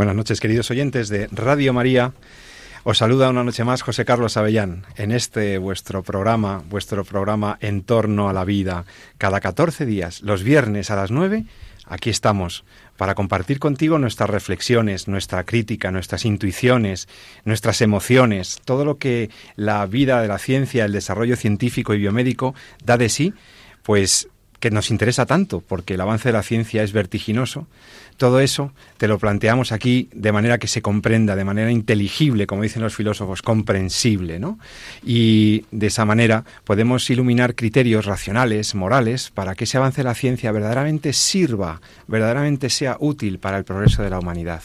Buenas noches, queridos oyentes de Radio María. Os saluda una noche más José Carlos Avellán en este vuestro programa, vuestro programa En torno a la vida. Cada 14 días, los viernes a las 9, aquí estamos para compartir contigo nuestras reflexiones, nuestra crítica, nuestras intuiciones, nuestras emociones, todo lo que la vida de la ciencia, el desarrollo científico y biomédico da de sí, pues que nos interesa tanto, porque el avance de la ciencia es vertiginoso, todo eso te lo planteamos aquí de manera que se comprenda, de manera inteligible, como dicen los filósofos, comprensible, ¿no? Y de esa manera podemos iluminar criterios racionales, morales, para que ese avance de la ciencia verdaderamente sirva, verdaderamente sea útil para el progreso de la humanidad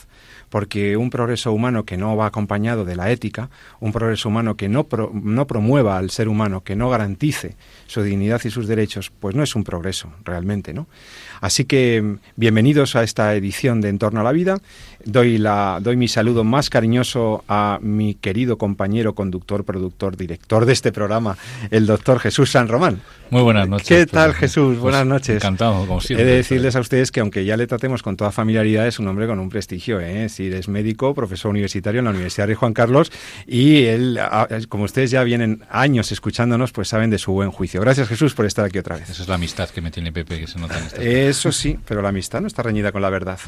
porque un progreso humano que no va acompañado de la ética, un progreso humano que no, no promueva al ser humano, que no garantice su dignidad y sus derechos, pues no es un progreso realmente, ¿no? Así que bienvenidos a esta edición de En torno a la vida. Doy, la, doy mi saludo más cariñoso a mi querido compañero, conductor, productor, director de este programa, el doctor Jesús San Román. Muy buenas noches. ¿Qué tal, Jesús? Pues buenas noches. Encantado, como siempre. He de decirles a ustedes que aunque ya le tratemos con toda familiaridad, es un hombre con un prestigio. ¿eh? Si es médico, profesor universitario en la Universidad de Juan Carlos y él, como ustedes ya vienen años escuchándonos, pues saben de su buen juicio. Gracias, Jesús, por estar aquí otra vez. Esa es la amistad que me tiene Pepe, que se nota en esta Eso sí, pero la amistad no está reñida con la verdad.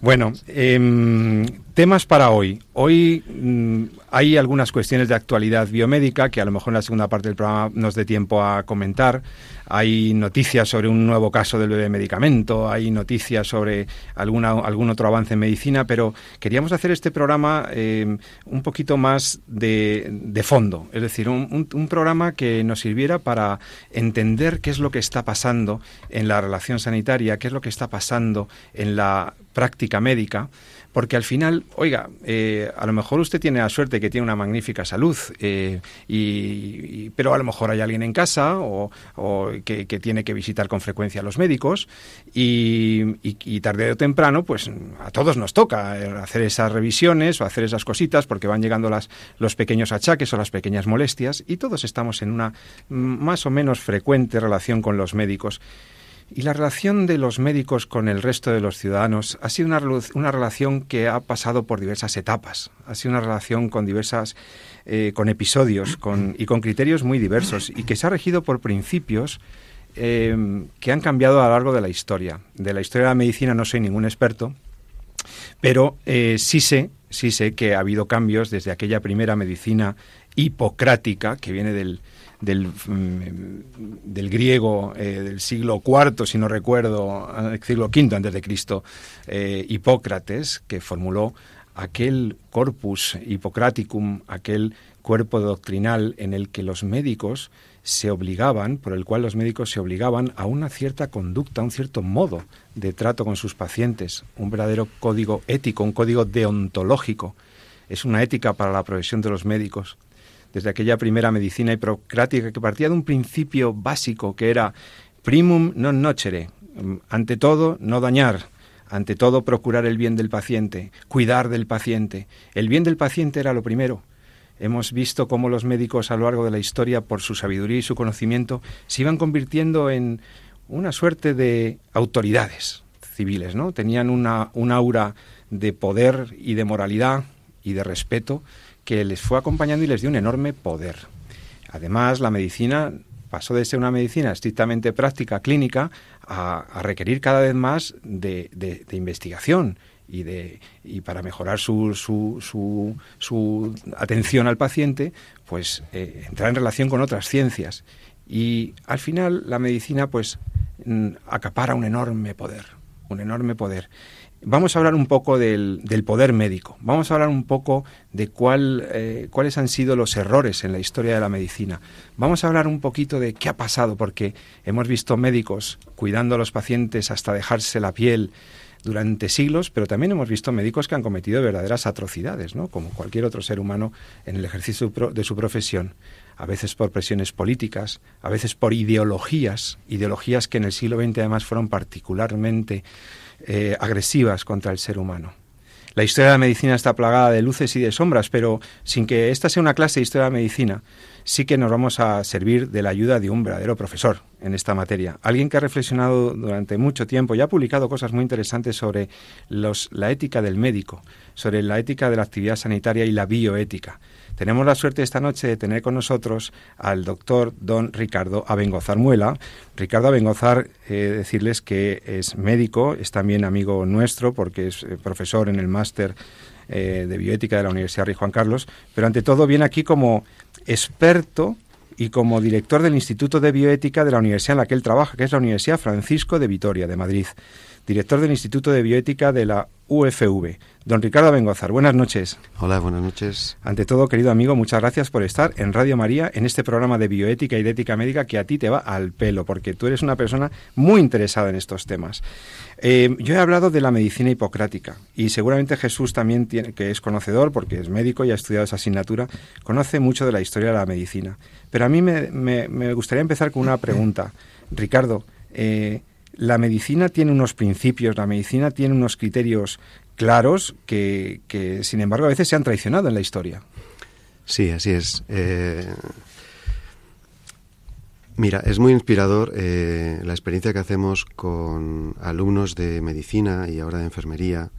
Bueno, em, temas para hoy. Hoy mm, hay algunas cuestiones de actualidad biomédica que a lo mejor en la segunda parte del programa nos dé tiempo a comentar. Hay noticias sobre un nuevo caso del bebé medicamento, hay noticias sobre alguna, algún otro avance en medicina, pero queríamos hacer este programa em, un poquito más de, fondo, es decir, un programa que nos sirviera para entender qué es lo que está pasando en la relación sanitaria, qué es lo que está pasando en la práctica médica porque al final, oiga, eh, a lo mejor usted tiene la suerte que tiene una magnífica salud, eh, y, pero a lo mejor hay alguien en casa o, que, tiene que visitar con frecuencia a los médicos y, tarde o temprano, pues a todos nos toca eh, hacer esas revisiones o hacer esas cositas porque van llegando las, los pequeños achaques o las pequeñas molestias y todos estamos en una más o menos frecuente relación con los médicos. Y la relación de los médicos con el resto de los ciudadanos ha sido una, relación que ha pasado por diversas etapas, ha sido una relación con diversas, eh, con episodios y con criterios muy diversos y que se ha regido por principios eh, que han cambiado a lo largo de la historia. De la historia de la medicina no soy ningún experto, pero eh, sí sé, sí sé que ha habido cambios desde aquella primera medicina hipocrática que viene del, del, mm, del griego eh, del siglo IV, si no recuerdo, eh, siglo V antes de Cristo, eh, Hipócrates, que formuló aquel corpus hippocraticum, aquel cuerpo doctrinal en el que los médicos se obligaban, por el cual los médicos se obligaban a una cierta conducta, a un cierto modo de trato con sus pacientes, un verdadero código ético, un código deontológico. Es una ética para la profesión de los médicos desde aquella primera medicina hipocrática que partía de un principio básico que era primum non nocere, ante todo no dañar, ante todo procurar el bien del paciente, cuidar del paciente. El bien del paciente era lo primero. Hemos visto cómo los médicos a lo largo de la historia, por su sabiduría y su conocimiento, se iban convirtiendo en una suerte de autoridades civiles, ¿no? Tenían una, un aura de poder y de moralidad y de respeto que les fue acompañando y les dio un enorme poder. Además, la medicina pasó de ser una medicina estrictamente práctica, clínica, a, requerir cada vez más de, investigación y, de, y para mejorar su, su, su, atención al paciente, pues eh, entrar en relación con otras ciencias. Y al final la medicina pues mm, acapara un enorme poder, un enorme poder. Vamos a hablar un poco del, poder médico, vamos a hablar un poco de eh, cuáles han sido los errores en la historia de la medicina, vamos a hablar un poquito de qué ha pasado, porque hemos visto médicos cuidando a los pacientes hasta dejarse la piel, durante siglos, pero también hemos visto médicos que han cometido verdaderas atrocidades, ¿no? como cualquier otro ser humano en el ejercicio de su profesión, a veces por presiones políticas, a veces por ideologías, ideologías que en el siglo XX además fueron particularmente eh, agresivas contra el ser humano. La historia de la medicina está plagada de luces y de sombras, pero sin que esta sea una clase de historia de la medicina, sí que nos vamos a servir de la ayuda de un verdadero profesor en esta materia. Alguien que ha reflexionado durante mucho tiempo y ha publicado cosas muy interesantes sobre la ética del médico, sobre la ética de la actividad sanitaria y la bioética. Tenemos la suerte esta noche de tener con nosotros al doctor don Ricardo Abengozar Muela. Ricardo Abengozar, eh, decirles que es médico, es también amigo nuestro porque es eh, profesor en el máster eh, de bioética de la Universidad Rey Juan Carlos, pero ante todo viene aquí como experto y como director del Instituto de Bioética de la universidad en la que él trabaja, que es la Universidad Francisco de Vitoria, de Madrid director del Instituto de Bioética de la UFV. Don Ricardo Bengozar, buenas noches. Hola, buenas noches. Ante todo, querido amigo, muchas gracias por estar en Radio María en este programa de bioética y de ética médica que a ti te va al pelo, porque tú eres una persona muy interesada en estos temas. Eh, yo he hablado de la medicina hipocrática y seguramente Jesús también, tiene, que es conocedor, porque es médico y ha estudiado esa asignatura, conoce mucho de la historia de la medicina. Pero a mí me, gustaría empezar con una pregunta. Ricardo, eh, la medicina tiene unos principios, la medicina tiene unos criterios claros que, sin embargo, a veces se han traicionado en la historia. Sí, así es. Eh, mira, es muy inspirador eh, la experiencia que hacemos con alumnos de medicina y ahora de enfermería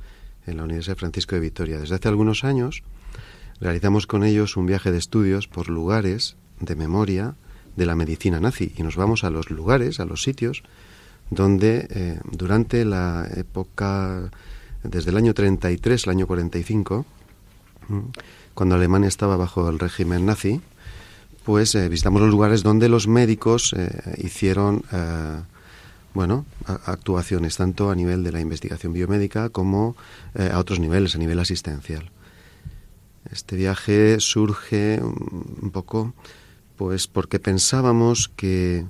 en la Universidad Francisco de Vitoria. Desde hace algunos años realizamos con ellos un viaje de estudios por lugares de memoria de la medicina nazi y nos vamos a los lugares, a los sitios donde eh, durante la época, desde el año 33 al año 45, cuando Alemania estaba bajo el régimen nazi, pues eh, visitamos los lugares donde los médicos eh, hicieron, bueno, actuaciones tanto a nivel de la investigación biomédica como a otros niveles, a nivel asistencial. Este viaje surge un poco, pues, porque pensábamos que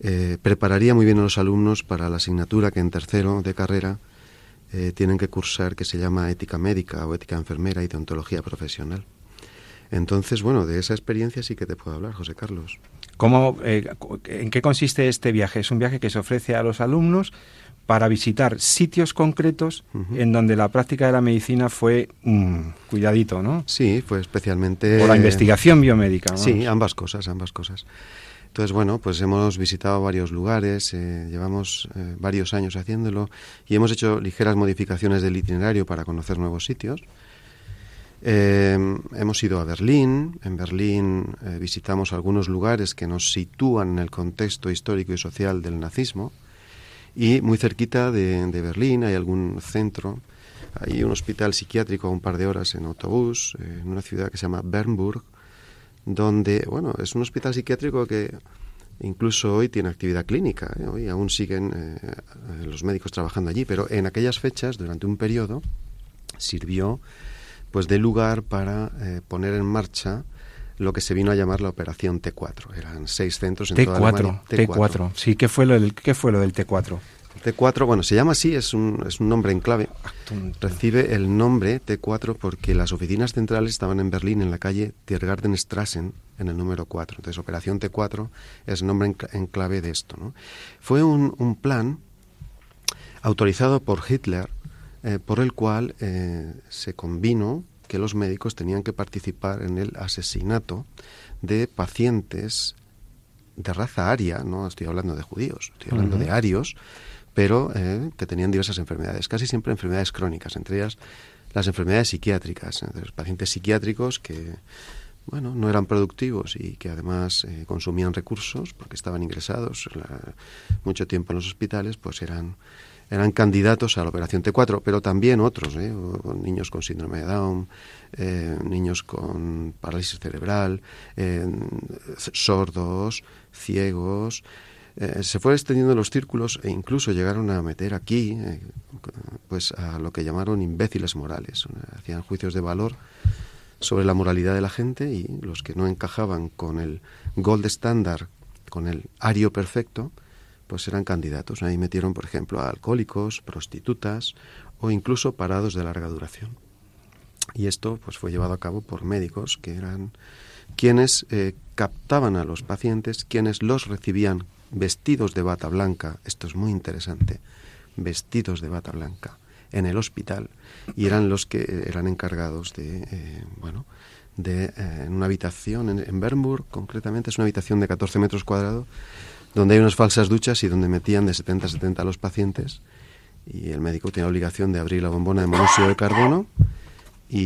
eh, prepararía muy bien a los alumnos para la asignatura que en tercero de carrera eh, tienen que cursar, que se llama ética médica o ética enfermera y deontología profesional. Entonces, bueno, de esa experiencia sí que te puedo hablar, José Carlos. ¿Cómo, eh, ¿En qué consiste este viaje? Es un viaje que se ofrece a los alumnos para visitar sitios concretos en donde la práctica de la medicina fue mm, cuidadito, ¿no? Sí, fue especialmente... O la investigación biomédica. Sí, ambas cosas, ambas cosas. Entonces, bueno, pues hemos visitado varios lugares, eh, llevamos eh, varios años haciéndolo y hemos hecho ligeras modificaciones del itinerario para conocer nuevos sitios. Eh, hemos ido a Berlín, en Berlín visitamos algunos lugares que nos sitúan en el contexto histórico y social del nazismo y muy cerquita de, de Berlín hay algún centro, hay un hospital psiquiátrico a un par de horas en autobús, en una ciudad que se llama Bernburg, donde, bueno, es un hospital psiquiátrico que incluso hoy tiene actividad clínica, ¿eh? hoy aún siguen eh, los médicos trabajando allí, pero en aquellas fechas, durante un periodo, sirvió pues de lugar para eh, poner en marcha lo que se vino a llamar la operación T4. Eran seis centros en toda Alemania. T4, T4. Sí, ¿qué fue, lo del, ¿qué fue lo del T4? T4, bueno, se llama así, es un, es un nombre en clave. Recibe el nombre T4 porque las oficinas centrales estaban en Berlín, en la calle Tiergartenstrassen, en el número 4. Entonces, Operación T4 es el nombre en, clave de esto. ¿no? Fue un, un, plan autorizado por Hitler eh, por el cual eh, se convino que los médicos tenían que participar en el asesinato de pacientes de raza aria, no estoy hablando de judíos, estoy hablando de arios, pero eh, que tenían diversas enfermedades, casi siempre enfermedades crónicas, entre ellas las enfermedades psiquiátricas, los pacientes psiquiátricos que bueno, no eran productivos y que además eh, consumían recursos porque estaban ingresados mucho tiempo en los hospitales, pues eran eran candidatos a la operación T4, pero también otros, ¿eh? niños con síndrome de Down, niños con parálisis cerebral, sordos, ciegos, eh, se fueron extendiendo los círculos e incluso llegaron a meter aquí eh, pues a lo que llamaron imbéciles morales. Hacían juicios de valor sobre la moralidad de la gente y los que no encajaban con el gold standard, con el ario perfecto, pues eran candidatos. Ahí metieron, por ejemplo, a alcohólicos, prostitutas o incluso parados de larga duración. Y esto pues fue llevado a cabo por médicos que eran quienes eh, captaban a los pacientes, quienes los recibían vestidos de bata blanca, esto es muy interesante, vestidos de bata blanca en el hospital y eran los que eran encargados de, eh, bueno, de eh, una habitación en, en Bernburg, concretamente es una habitación de 14 metros cuadrados, donde hay unas falsas duchas y donde metían de 70 a 70 a los pacientes y el médico tiene la obligación de abrir la bombona de monóxido de carbono y,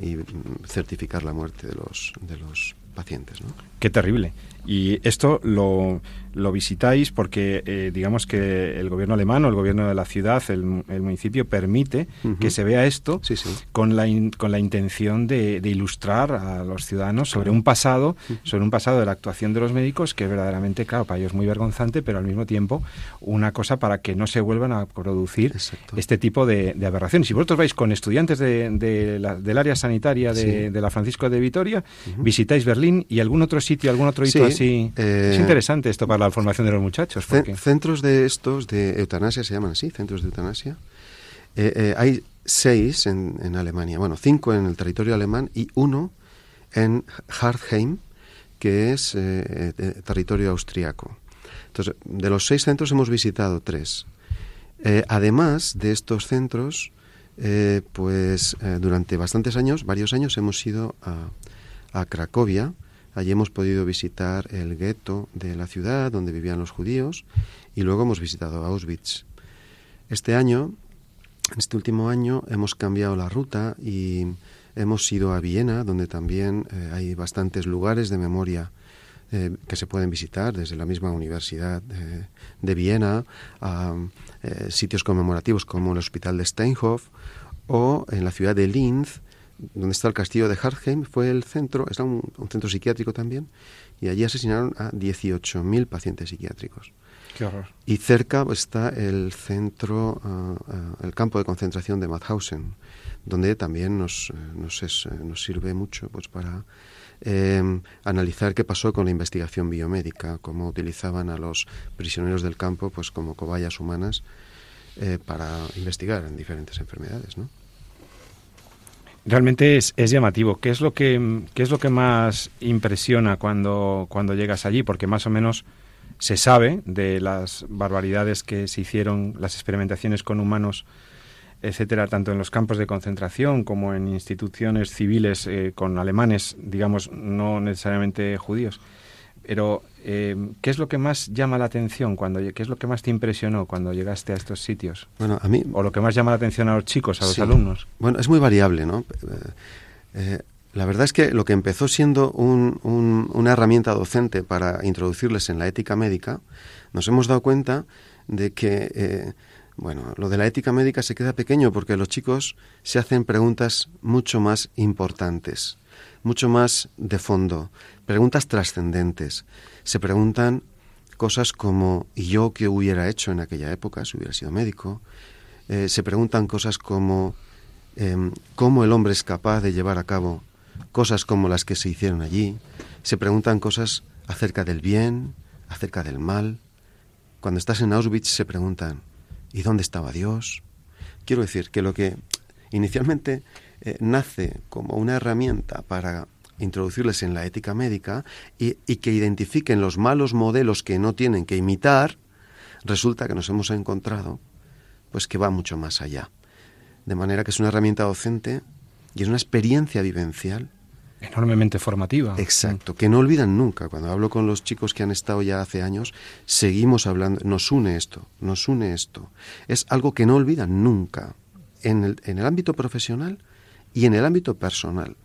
y certificar la muerte de los, de los pacientes. ¿no? Qué terrible. Y esto lo, lo visitáis porque, eh, digamos que el gobierno alemán o el gobierno de la ciudad, el, el municipio, permite que se vea esto Sí, sí. con la, in- con la intención de, de ilustrar a los ciudadanos sobre un pasado, sobre un pasado de la actuación de los médicos que verdaderamente, claro, para ellos es muy vergonzante, pero al mismo tiempo una cosa para que no se vuelvan a producir Exacto. este tipo de, de aberraciones. Si vosotros vais con estudiantes de, de la- del área sanitaria de, Sí. de la Francisco de Vitoria, visitáis Berlín y algún otro sitio, algún otro hito Sí, eh, es interesante esto para la formación de los muchachos. Porque... Centros de estos, de eutanasia, se llaman así, centros de eutanasia. Eh, eh, hay seis en, en Alemania, bueno, cinco en el territorio alemán y uno en Hartheim, que es territorio austriaco. Entonces, de los seis centros hemos visitado tres. Además de estos centros, pues durante bastantes años, varios años, hemos ido a, a Cracovia. Allí hemos podido visitar el gueto de la ciudad donde vivían los judíos y luego hemos visitado Auschwitz. Este año, este último año, hemos cambiado la ruta y hemos ido a Viena, donde también eh, hay bastantes lugares de memoria eh, que se pueden visitar desde la misma Universidad eh, de Viena a sitios conmemorativos como el Hospital de Steinhof o en la ciudad de Linz, donde está el castillo de Hartheim, fue el centro, está un, un centro psiquiátrico también, y allí asesinaron a 18.000 pacientes psiquiátricos. Qué horror. Y cerca está el centro, ah, el campo de concentración de Mauthausen, donde también nos, eh, nos, es, eh, nos sirve mucho pues, para eh, analizar qué pasó con la investigación biomédica, cómo utilizaban a los prisioneros del campo pues, como cobayas humanas eh, para investigar en diferentes enfermedades. ¿no? Realmente es, es llamativo. ¿Qué es lo que qué es lo que más impresiona cuando, cuando llegas allí? Porque más o menos se sabe de las barbaridades que se hicieron, las experimentaciones con humanos, etcétera, tanto en los campos de concentración como en instituciones civiles eh, con alemanes, digamos, no necesariamente judíos. Pero, eh, ¿qué es lo que más llama la atención cuando, qué es lo que más te impresionó cuando llegaste a estos sitios? Bueno, a mí O lo que más llama la atención a los chicos, a los Sí. alumnos. Bueno, es muy variable, ¿no? Eh, eh, la verdad es que lo que empezó siendo un- un- una herramienta docente para introducirles en la ética médica, nos hemos dado cuenta de que, eh, bueno, lo de la ética médica se queda pequeño porque los chicos se hacen preguntas mucho más importantes, mucho más de fondo, preguntas trascendentes. Se preguntan cosas como ¿y yo qué hubiera hecho en aquella época si hubiera sido médico? Eh, se preguntan cosas como em, cómo el hombre es capaz de llevar a cabo cosas como las que se hicieron allí. Se preguntan cosas acerca del bien, acerca del mal. Cuando estás en Auschwitz se preguntan ¿y dónde estaba Dios? Quiero decir que lo que inicialmente eh, nace como una herramienta para introducirles en la ética médica y, y que identifiquen los malos modelos que no tienen que imitar, resulta que nos hemos encontrado pues que va mucho más allá. De manera que es una herramienta docente y es una experiencia vivencial Enormemente formativa. Exacto, que no olvidan nunca. Cuando hablo con los chicos que han estado ya hace años, seguimos hablando, nos une esto, nos une esto. Es algo que no olvidan nunca, en el, en el ámbito profesional y en el ámbito personal.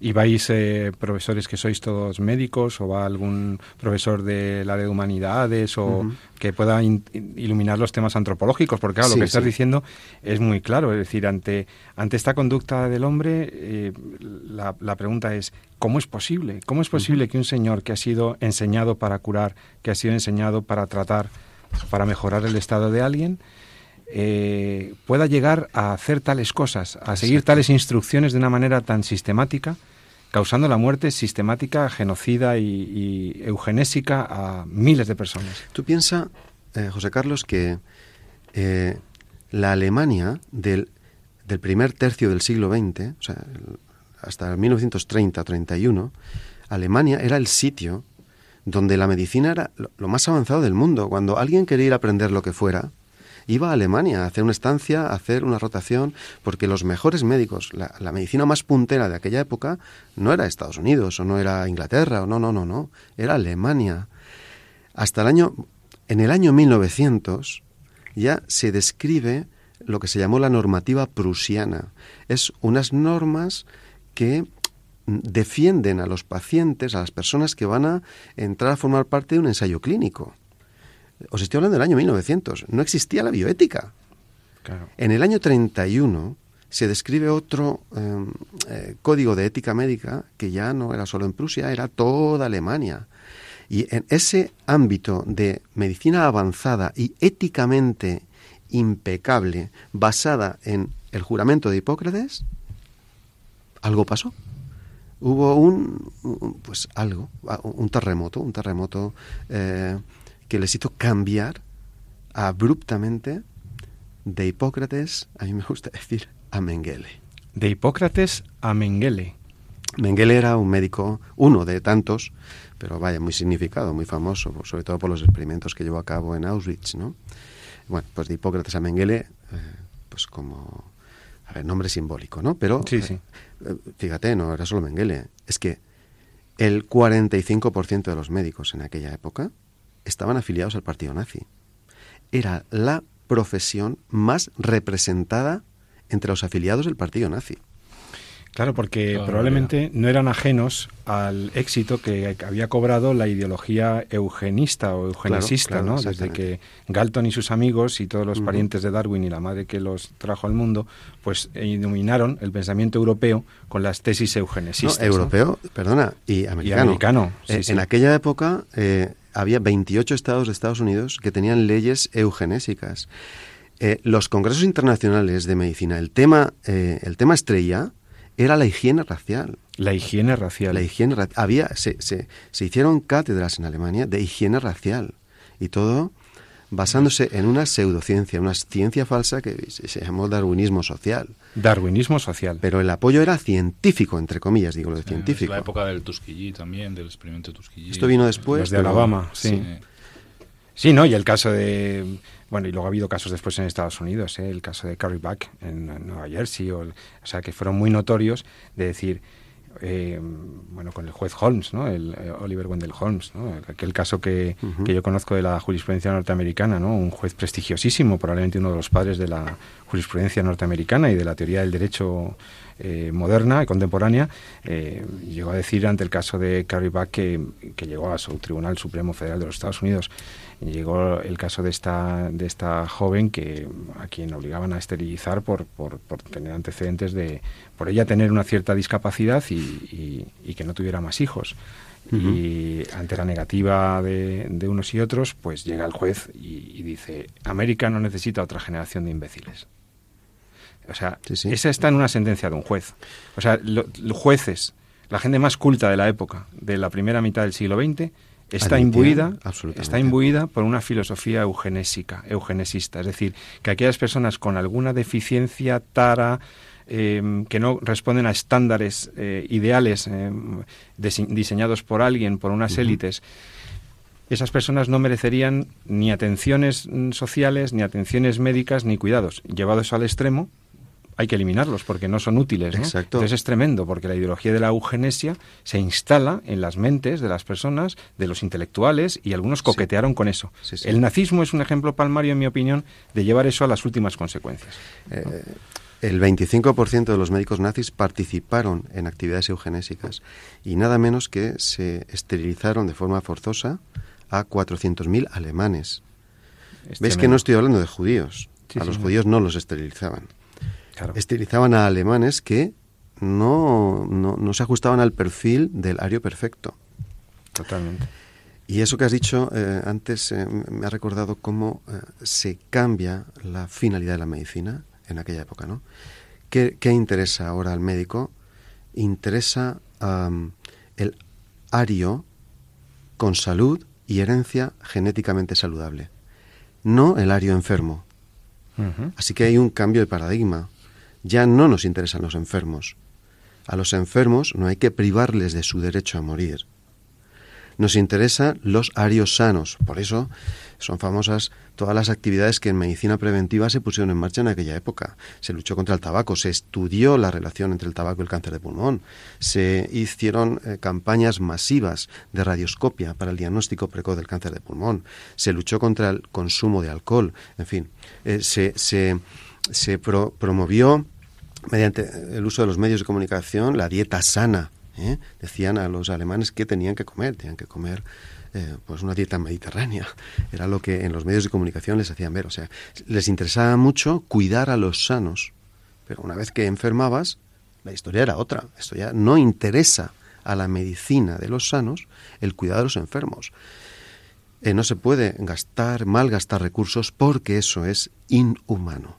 ¿Y vais eh, profesores que sois todos médicos o va algún profesor del área de humanidades o que pueda in- iluminar los temas antropológicos? Porque claro, Sí, lo que estás sí. diciendo es muy claro. Es decir, ante, ante esta conducta del hombre, eh, la, la pregunta es, ¿cómo es posible? ¿Cómo es posible que un señor que ha sido enseñado para curar, que ha sido enseñado para tratar, para mejorar el estado de alguien, eh, pueda llegar a hacer tales cosas, a seguir tales instrucciones de una manera tan sistemática, causando la muerte sistemática, genocida y, eugenésica a miles de personas. Tú piensas, eh, José Carlos, que eh, la Alemania del, del, primer tercio del siglo XX, o sea, hasta 1930-31, Alemania era el sitio donde la medicina era lo más avanzado del mundo. Cuando alguien quería ir a aprender lo que fuera, iba a Alemania a hacer una estancia, a hacer una rotación, porque los mejores médicos, la, medicina más puntera de aquella época, no era Estados Unidos o no era Inglaterra, o no, no, no, no, era Alemania. Hasta el año, en el año 1900 ya se describe lo que se llamó la normativa prusiana. Es unas normas que defienden a los pacientes, a las personas que van a entrar a formar parte de un ensayo clínico. Os estoy hablando del año 1900. No existía la bioética. En el año 31 se describe otro em, eh, código de ética médica que ya no era solo en Prusia, era toda Alemania. Y en ese ámbito de medicina avanzada y éticamente impecable, basada en el juramento de Hipócrates, algo pasó hubo un, pues algo, un terremoto, un terremoto eh, que les hizo cambiar abruptamente de Hipócrates, a mí me gusta decir, a Mengele. De Hipócrates a Mengele. Mengele era un médico, uno de tantos, pero vaya, muy significado, muy famoso, sobre todo por los experimentos que llevó a cabo en Auschwitz, ¿no? Bueno, pues de Hipócrates a Mengele, eh, pues como a ver, nombre simbólico, ¿no? Pero sí, sí. Eh, fíjate, no era solo Mengele, es que el 45% de los médicos en aquella época estaban afiliados al partido nazi. Era la profesión más representada entre los afiliados del partido nazi. Claro, porque probablemente no eran ajenos al éxito que había cobrado la ideología eugenista o eugenesista, ¿no? Desde que Galton y sus amigos y todos los parientes de Darwin y la madre que los trajo al mundo, pues iluminaron el pensamiento europeo con las tesis eugenesistas. europeo, perdona, y americano. Eh, en aquella época eh, había 28 estados de Estados Unidos que tenían leyes eugenésicas. Eh, los congresos internacionales de medicina, el tema, el tema estrella era la higiene racial. La higiene racial. La higiene Había, se, se, se, hicieron cátedras en Alemania de higiene racial. Y todo basándose en una pseudociencia, una ciencia falsa que se llamó darwinismo social. Darwinismo social. Pero el apoyo era científico, entre comillas, digo lo de científico. la época del Tuskegee también, del experimento Tuskegee. Esto vino después. de Alabama, sí. sí. ¿no? Y el caso de bueno, y luego ha habido casos después en Estados Unidos, ¿eh? el caso de Carrie Buck en, Nueva Jersey, o, sea, que fueron muy notorios de decir, eh, bueno, con el juez Holmes, ¿no? El, eh, Oliver Wendell Holmes, ¿no? Aquel caso que, que, yo conozco de la jurisprudencia norteamericana, ¿no? Un juez prestigiosísimo, probablemente uno de los padres de la jurisprudencia norteamericana y de la teoría del derecho eh, moderna y contemporánea, llegó a decir ante el caso de Carrie Buck que, que llegó a su Tribunal Supremo Federal de los Estados Unidos llegó el caso de esta, de esta joven que a quien obligaban a esterilizar por, por, tener antecedentes de, por ella tener una cierta discapacidad y, y, que no tuviera más hijos. Y ante la negativa de, de, unos y otros, pues llega el juez y, dice, América no necesita otra generación de imbéciles. O sea, esa está en una sentencia de un juez. O sea, los jueces, la gente más culta de la época, de la primera mitad del siglo XX, está imbuida, está imbuida por una filosofía eugenésica, eugenesista, es decir, que aquellas personas con alguna deficiencia tara eh, que no responden a estándares eh, ideales eh, diseñados por alguien, por unas élites, esas personas no merecerían ni atenciones mm, sociales, ni atenciones médicas, ni cuidados. Llevados al extremo, hay que eliminarlos porque no son útiles. Entonces es tremendo porque la ideología de la eugenesia se instala en las mentes de las personas, de los intelectuales y algunos coquetearon con eso. El nazismo es un ejemplo palmario, en mi opinión, de llevar eso a las últimas consecuencias. Eh, el 25% de los médicos nazis participaron en actividades eugenésicas y nada menos que se esterilizaron de forma forzosa a 400.000 alemanes. ¿Ves que no estoy hablando de judíos? a los judíos no los esterilizaban. Estilizaban a alemanes que no, no, se ajustaban al perfil del ario perfecto. Totalmente. Y eso que has dicho eh, antes eh, me ha recordado cómo eh, se cambia la finalidad de la medicina en aquella época, ¿no? ¿Qué, interesa ahora al médico? Interesa el ario con salud y herencia genéticamente saludable, no el ario enfermo. Así que hay un cambio de paradigma. Ya no nos interesan los enfermos. A los enfermos no hay que privarles de su derecho a morir. Nos interesan los arios sanos. Por eso son famosas todas las actividades que en medicina preventiva se pusieron en marcha en aquella época. Se luchó contra el tabaco, se estudió la relación entre el tabaco y el cáncer de pulmón, se hicieron eh, campañas masivas de radioscopia para el diagnóstico precoz del cáncer de pulmón, se luchó contra el consumo de alcohol, en fin, eh, se, se, promovió mediante el uso de los medios de comunicación la dieta sana ¿eh? Decían a los alemanes que tenían que comer, tenían que comer eh, pues una dieta mediterránea. Era lo que en los medios de comunicación les hacían ver. O sea, les interesaba mucho cuidar a los sanos. Pero una vez que enfermabas, la historia era otra. Esto ya no interesa a la medicina de los sanos el cuidado de los enfermos. Eh, no se puede gastar, malgastar recursos porque eso es inhumano.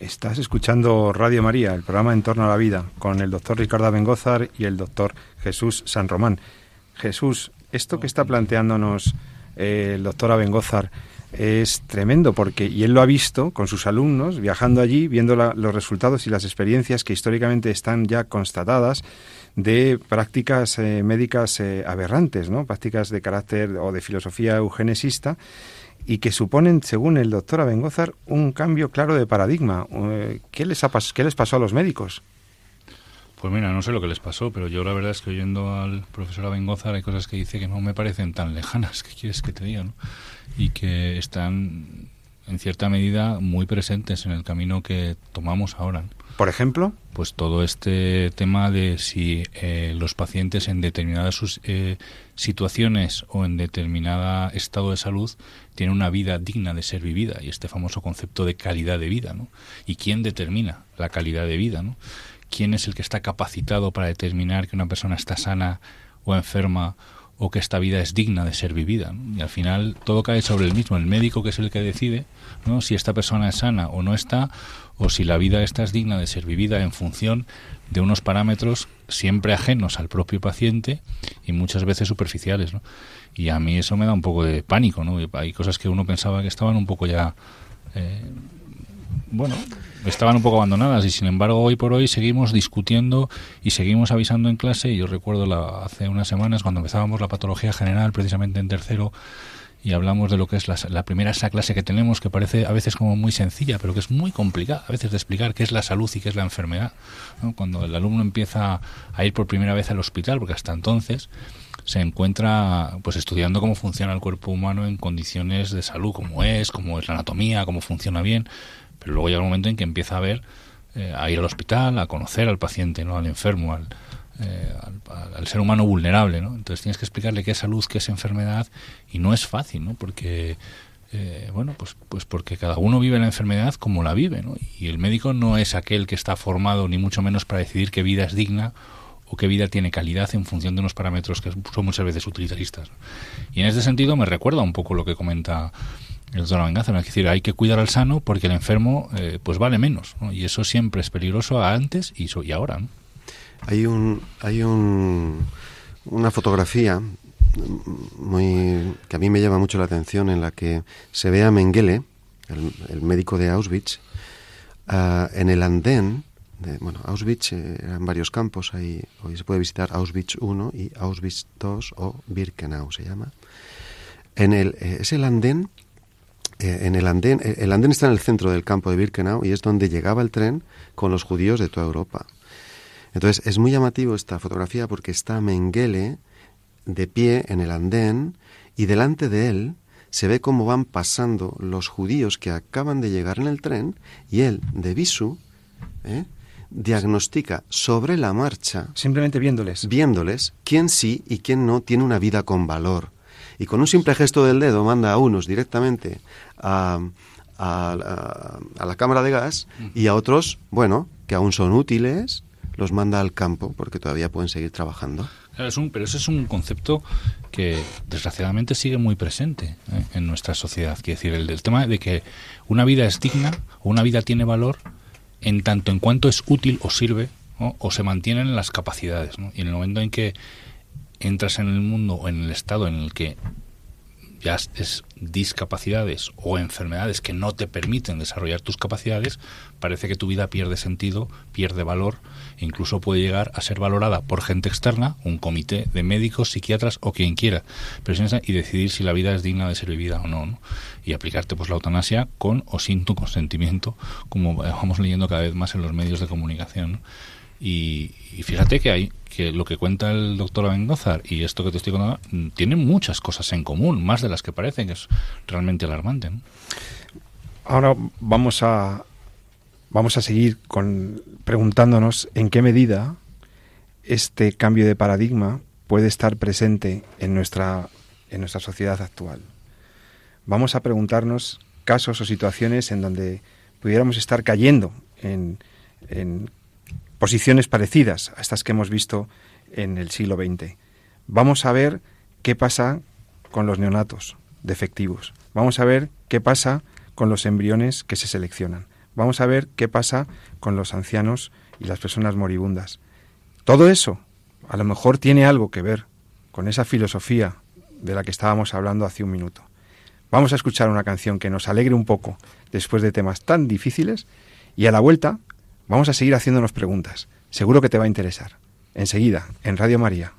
Estás escuchando Radio María, el programa En torno a la vida, con el doctor Ricardo Bengozar y el doctor Jesús San Román. Jesús, esto que está planteándonos eh, el doctor Abengozar es tremendo porque, y él lo ha visto con sus alumnos, viajando allí, viendo los resultados y las experiencias que históricamente están ya constatadas de prácticas eh, médicas eh, aberrantes, ¿no? prácticas de carácter o de filosofía eugenesista y que suponen, según el doctor Abengozar, un cambio claro de paradigma. Eh, ¿Qué les, ha ¿Qué les pasó a los médicos? Pues mira, no sé lo que les pasó, pero yo la verdad es que oyendo al profesor Abengozar hay cosas que dice que no me parecen tan lejanas, que quieres que te diga? Y que están en cierta medida muy presentes en el camino que tomamos ahora. Por ejemplo, pues todo este tema de si eh, los pacientes en determinadas eh, situaciones o en determinado estado de salud tienen una vida digna de ser vivida y este famoso concepto de calidad de vida, ¿no? ¿Y quién determina la calidad de vida, ¿no? ¿Quién es el que está capacitado para determinar que una persona está sana o enferma o que esta vida es digna de ser vivida. Y al final todo cae sobre el mismo, el médico que es el que decide ¿no? si esta persona es sana o no está, o si la vida esta es digna de ser vivida en función de unos parámetros siempre ajenos al propio paciente y muchas veces superficiales. ¿no? Y a mí eso me da un poco de pánico. ¿no? Hay cosas que uno pensaba que estaban un poco ya... Eh, bueno, estaban un poco abandonadas y sin embargo hoy por hoy seguimos discutiendo y seguimos avisando en clase y yo recuerdo la, hace unas semanas cuando empezábamos la patología general precisamente en tercero y hablamos de lo que es la, primera esa clase que tenemos que parece a veces como muy sencilla pero que es muy complicada a veces de explicar qué es la salud y qué es la enfermedad cuando el alumno empieza a ir por primera vez al hospital porque hasta entonces se encuentra pues estudiando cómo funciona el cuerpo humano en condiciones de salud como es cómo es la anatomía cómo funciona bien pero luego llega un momento en que empieza a ver, eh, a ir al hospital, a conocer al paciente, ¿no? al enfermo, al, eh, al, ser humano vulnerable. ¿no? Entonces tienes que explicarle qué es salud, qué es enfermedad, y no es fácil, ¿no? porque eh, bueno, pues, pues porque cada uno vive la enfermedad como la vive, ¿no? Y el médico no es aquel que está formado ni mucho menos para decidir qué vida es digna o qué vida tiene calidad en función de unos parámetros que son muchas veces utilitaristas. Y en ese sentido me recuerda un poco lo que comenta el la venganza. Es decir, hay que cuidar al sano porque el enfermo eh, pues vale menos. Y eso siempre es peligroso antes y, y ahora. Hay, un, hay un, una fotografía muy que a mí me llama mucho la atención en la que se ve a Mengele, el, médico de Auschwitz, ah, en el andén. De, bueno, Auschwitz eh, eran varios campos. Ahí, hoy se puede visitar Auschwitz I y Auschwitz II o Birkenau se llama. En el, eh, es el andén eh, en el andén, eh, el andén está en el centro del campo de Birkenau y es donde llegaba el tren con los judíos de toda Europa. Entonces es muy llamativo esta fotografía porque está Mengele de pie en el andén y delante de él se ve cómo van pasando los judíos que acaban de llegar en el tren y él, de visu, ¿eh? diagnostica sobre la marcha. Simplemente viéndoles. Viéndoles quién sí y quién no tiene una vida con valor y con un simple gesto del dedo manda a unos directamente a, la cámara de gas y a otros, bueno, que aún son útiles, los manda al campo porque todavía pueden seguir trabajando. es un, pero ese es un concepto que desgraciadamente sigue muy presente ¿eh? en nuestra sociedad. Quiere decir, el, tema de que una vida es digna o una vida tiene valor en tanto en cuanto es útil o sirve o se mantienen las capacidades. Y en el momento en que entras en el mundo o en el estado en el que ya es discapacidades o enfermedades que no te permiten desarrollar tus capacidades, parece que tu vida pierde sentido, pierde valor, incluso puede llegar a ser valorada por gente externa, un comité de médicos, psiquiatras o quien quiera, y decidir si la vida es digna de ser vivida o no, y aplicarte pues la eutanasia con o sin tu consentimiento, como vamos leyendo cada vez más en los medios de comunicación. Y, fíjate que hay que lo que cuenta el doctor Abengozar y esto que te estoy contando mm, tienen muchas cosas en común, más de las que parecen, que es realmente alarmante. Ahora vamos a vamos a seguir preguntándonos en qué medida este cambio de paradigma puede estar presente en nuestra en nuestra sociedad actual. Vamos a preguntarnos casos o situaciones en donde pudiéramos estar cayendo en, en posiciones parecidas a estas que hemos visto en el siglo XX. Vamos a ver qué pasa con los neonatos defectivos. Vamos a ver qué pasa con los embriones que se seleccionan. Vamos a ver qué pasa con los ancianos y las personas moribundas. Todo eso a lo mejor tiene algo que ver con esa filosofía de la que estábamos hablando hace un minuto. Vamos a escuchar una canción que nos alegre un poco después de temas tan difíciles y a la vuelta Vamos a seguir haciéndonos preguntas. Seguro que te va a interesar. Enseguida, en Radio María.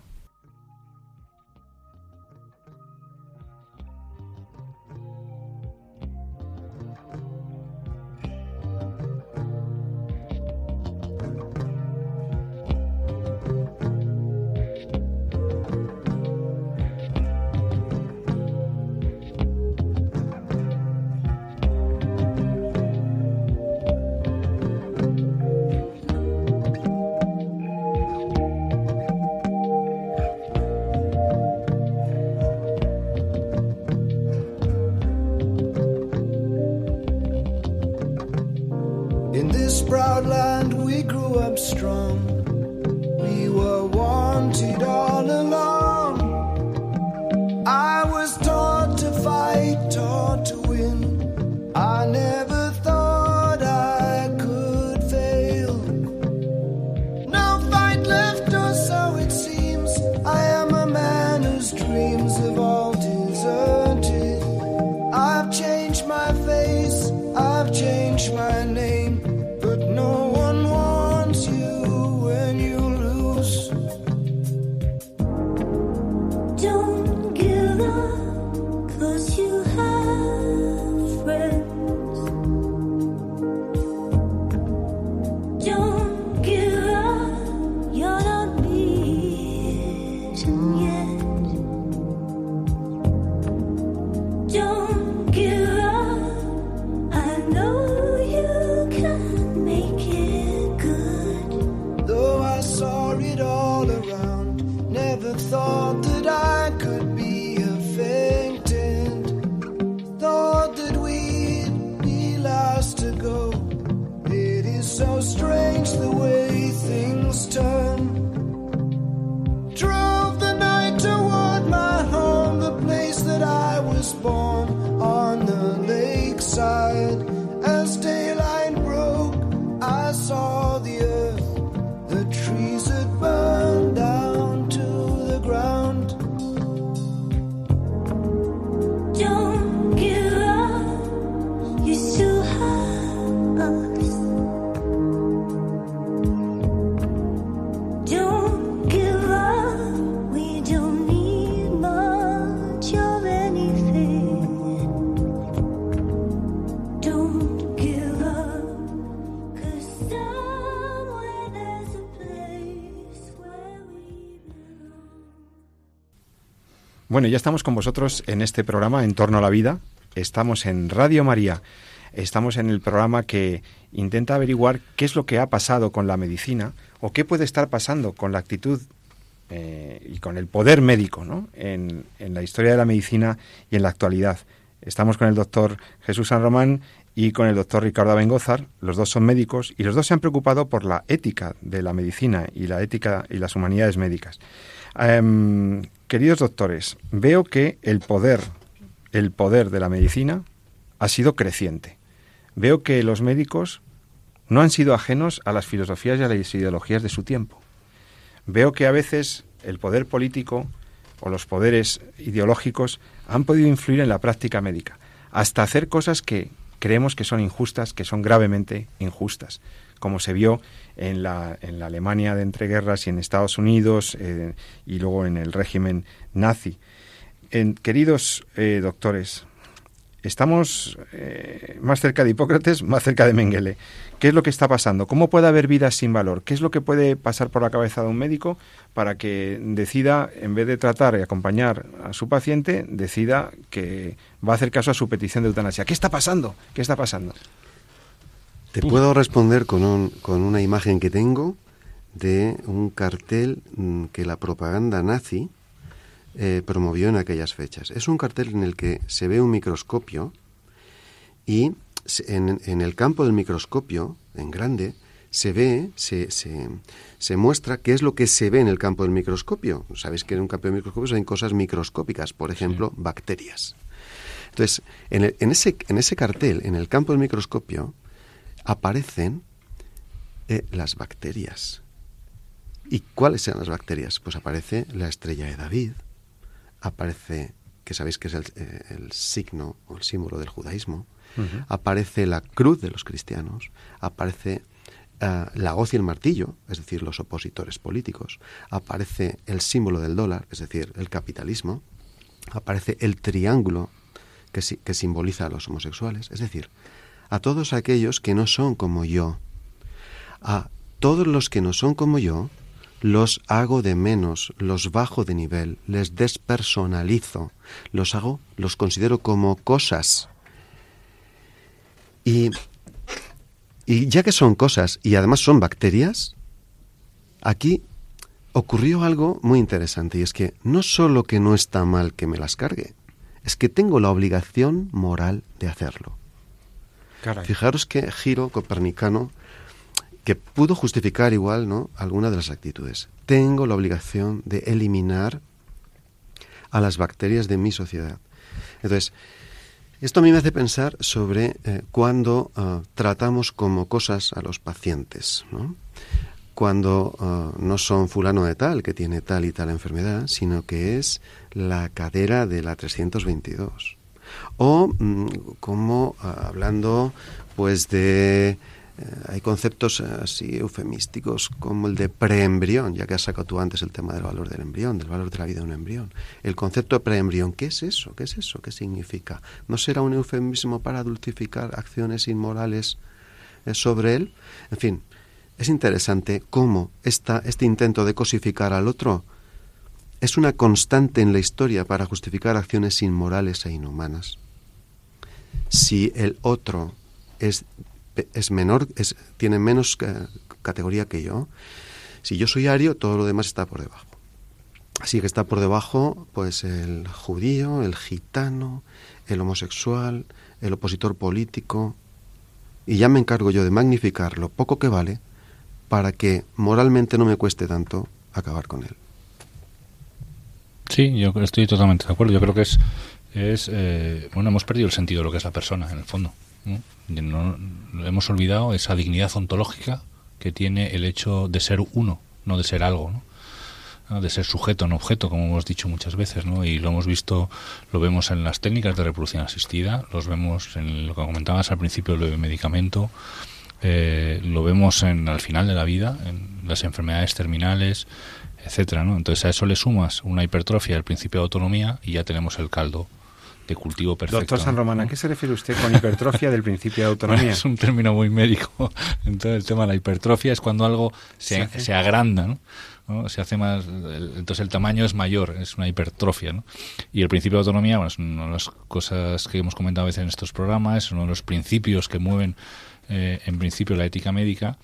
Bueno, ya estamos con vosotros en este programa En torno a la vida. Estamos en Radio María. Estamos en el programa que intenta averiguar qué es lo que ha pasado con la medicina o qué puede estar pasando con la actitud eh, y con el poder médico ¿no? en, en, la historia de la medicina y en la actualidad. Estamos con el doctor Jesús San Román y con el doctor Ricardo Abengozar. Los dos son médicos y los dos se han preocupado por la ética de la medicina y la ética y las humanidades médicas. Em, queridos doctores, veo que el poder, el poder de la medicina ha sido creciente. Veo que los médicos no han sido ajenos a las filosofías y a las ideologías de su tiempo. Veo que a veces el poder político o los poderes ideológicos han podido influir en la práctica médica, hasta hacer cosas que creemos que son injustas, que son gravemente injustas, como se vio en la, en la Alemania de entreguerras y en Estados Unidos eh, y luego en el régimen nazi. Queridos eh, doctores, estamos eh, más cerca de Hipócrates, más cerca de Mengele. ¿Qué es lo que está pasando? ¿Cómo puede haber vidas sin valor? ¿Qué es lo que puede pasar por la cabeza de un médico para que decida, en vez de tratar y acompañar a su paciente, decida que va a hacer caso a su petición de eutanasia? ¿Qué está pasando? ¿Qué está pasando? Te puedo responder con, un, con una imagen que tengo de un cartel mm, que la propaganda nazi eh, promovió en aquellas fechas. Es un cartel en el que se ve un microscopio y en, el campo del microscopio, en grande, se ve, se, se, muestra qué es lo que se ve en el campo del microscopio. Sabéis que en un campo del microscopio hay cosas microscópicas, por ejemplo, bacterias. Entonces, en, en, ese, en ese cartel, en el campo del microscopio, aparecen eh, las bacterias. ¿Y cuáles eran las bacterias? Pues aparece la estrella de David, aparece, que sabéis que es el, eh, signo o el símbolo del judaísmo, aparece la cruz de los cristianos, aparece eh, la hoz y el martillo, es decir, los opositores políticos, aparece el símbolo del dólar, es decir, el capitalismo, aparece el triángulo que, que simboliza a los homosexuales, es decir, a todos aquellos que no son como yo. A todos los que no son como yo, los hago de menos, los bajo de nivel, les despersonalizo, los hago, los considero como cosas. Y, y ya que son cosas y además son bacterias, aquí ocurrió algo muy interesante y es que no solo que no está mal que me las cargue, es que tengo la obligación moral de hacerlo. Fijaros que giro copernicano que pudo justificar igual ¿no? alguna de las actitudes. Tengo la obligación de eliminar a las bacterias de mi sociedad. Entonces, esto a mí me hace pensar sobre eh, cuando ah, tratamos como cosas a los pacientes, ¿no? cuando ah, no son fulano de tal que tiene tal y tal enfermedad, sino que es la cadera de la 322. O mm, como ah, hablando pues de hay conceptos eh, así eufemísticos como el de preembrión, ya que has sacado tú antes el tema del valor del embrión, del valor de la vida de un embrión. El concepto de preembrión, ¿qué es eso? ¿Qué es eso? ¿Qué significa? ¿No será un eufemismo para dulcificar acciones inmorales eh, sobre él? En fin, es interesante cómo esta, este intento de cosificar al otro es una constante en la historia para justificar acciones inmorales e inhumanas. Si el otro es es menor, es, tiene menos categoría que yo. Si yo soy ario, todo lo demás está por debajo. Así que está por debajo, pues el judío, el gitano, el homosexual, el opositor político. Y ya me encargo yo de magnificar lo poco que vale para que moralmente no me cueste tanto acabar con él. Sí, yo estoy totalmente de acuerdo. Yo creo que es, es eh, bueno, hemos perdido el sentido de lo que es la persona, en el fondo. ¿No? hemos olvidado esa dignidad ontológica que tiene el hecho de ser uno, no de ser algo, ¿no? de ser sujeto, no objeto, como hemos dicho muchas veces, ¿no? y lo hemos visto, lo vemos en las técnicas de reproducción asistida, los vemos en lo que comentabas al principio del medicamento, eh, lo vemos en al final de la vida, en las enfermedades terminales, etcétera, ¿no? Entonces a eso le sumas una hipertrofia del principio de autonomía y ya tenemos el caldo de cultivo perfecto. Doctor San Román, ¿a qué se refiere usted con hipertrofia del principio de autonomía? es un término muy médico. Entonces, el tema de la hipertrofia es cuando algo se, se, agranda, ¿no? Se hace más, entonces el tamaño es mayor, es una hipertrofia, ¿no? Y el principio de autonomía, bueno, es una de las cosas que hemos comentado a veces en estos programas, es uno de los principios que mueven eh, en principio la ética médica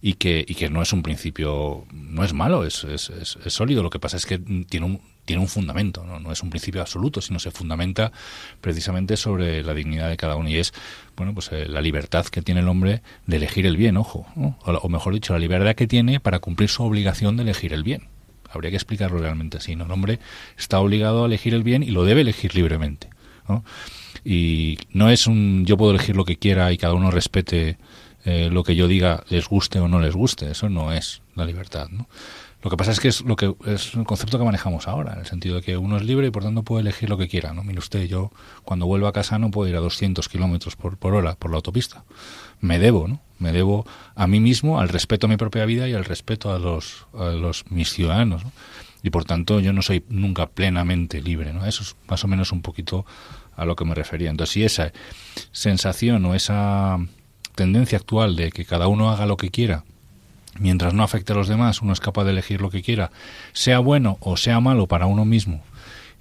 y que, y que no es un principio, no es malo, es, es, es, es sólido. Lo que pasa es que tiene un, tiene un fundamento, ¿no? no es un principio absoluto, sino se fundamenta precisamente sobre la dignidad de cada uno y es, bueno, pues eh, la libertad que tiene el hombre de elegir el bien, ojo, o, mejor dicho, la libertad que tiene para cumplir su obligación de elegir el bien. Habría que explicarlo realmente así, ¿no? El hombre está obligado a elegir el bien y lo debe elegir libremente, ¿no? Y no es un yo puedo elegir lo que quiera y cada uno respete eh, lo que yo diga les guste o no les guste. Eso no es la libertad. ¿no? Lo que pasa es que es lo que es el concepto que manejamos ahora, en el sentido de que uno es libre y por tanto puede elegir lo que quiera. ¿no? Mire usted, yo cuando vuelvo a casa no puedo ir a 200 kilómetros por, hora por la autopista. Me debo, ¿no? Me debo a mí mismo, al respeto a mi propia vida y al respeto a los, a los mis ciudadanos. Y por tanto yo no soy nunca plenamente libre. Eso es más o menos un poquito a lo que me refería. Entonces, si esa sensación o esa tendencia actual de que cada uno haga lo que quiera, mientras no afecte a los demás, uno es capaz de elegir lo que quiera, sea bueno o sea malo para uno mismo,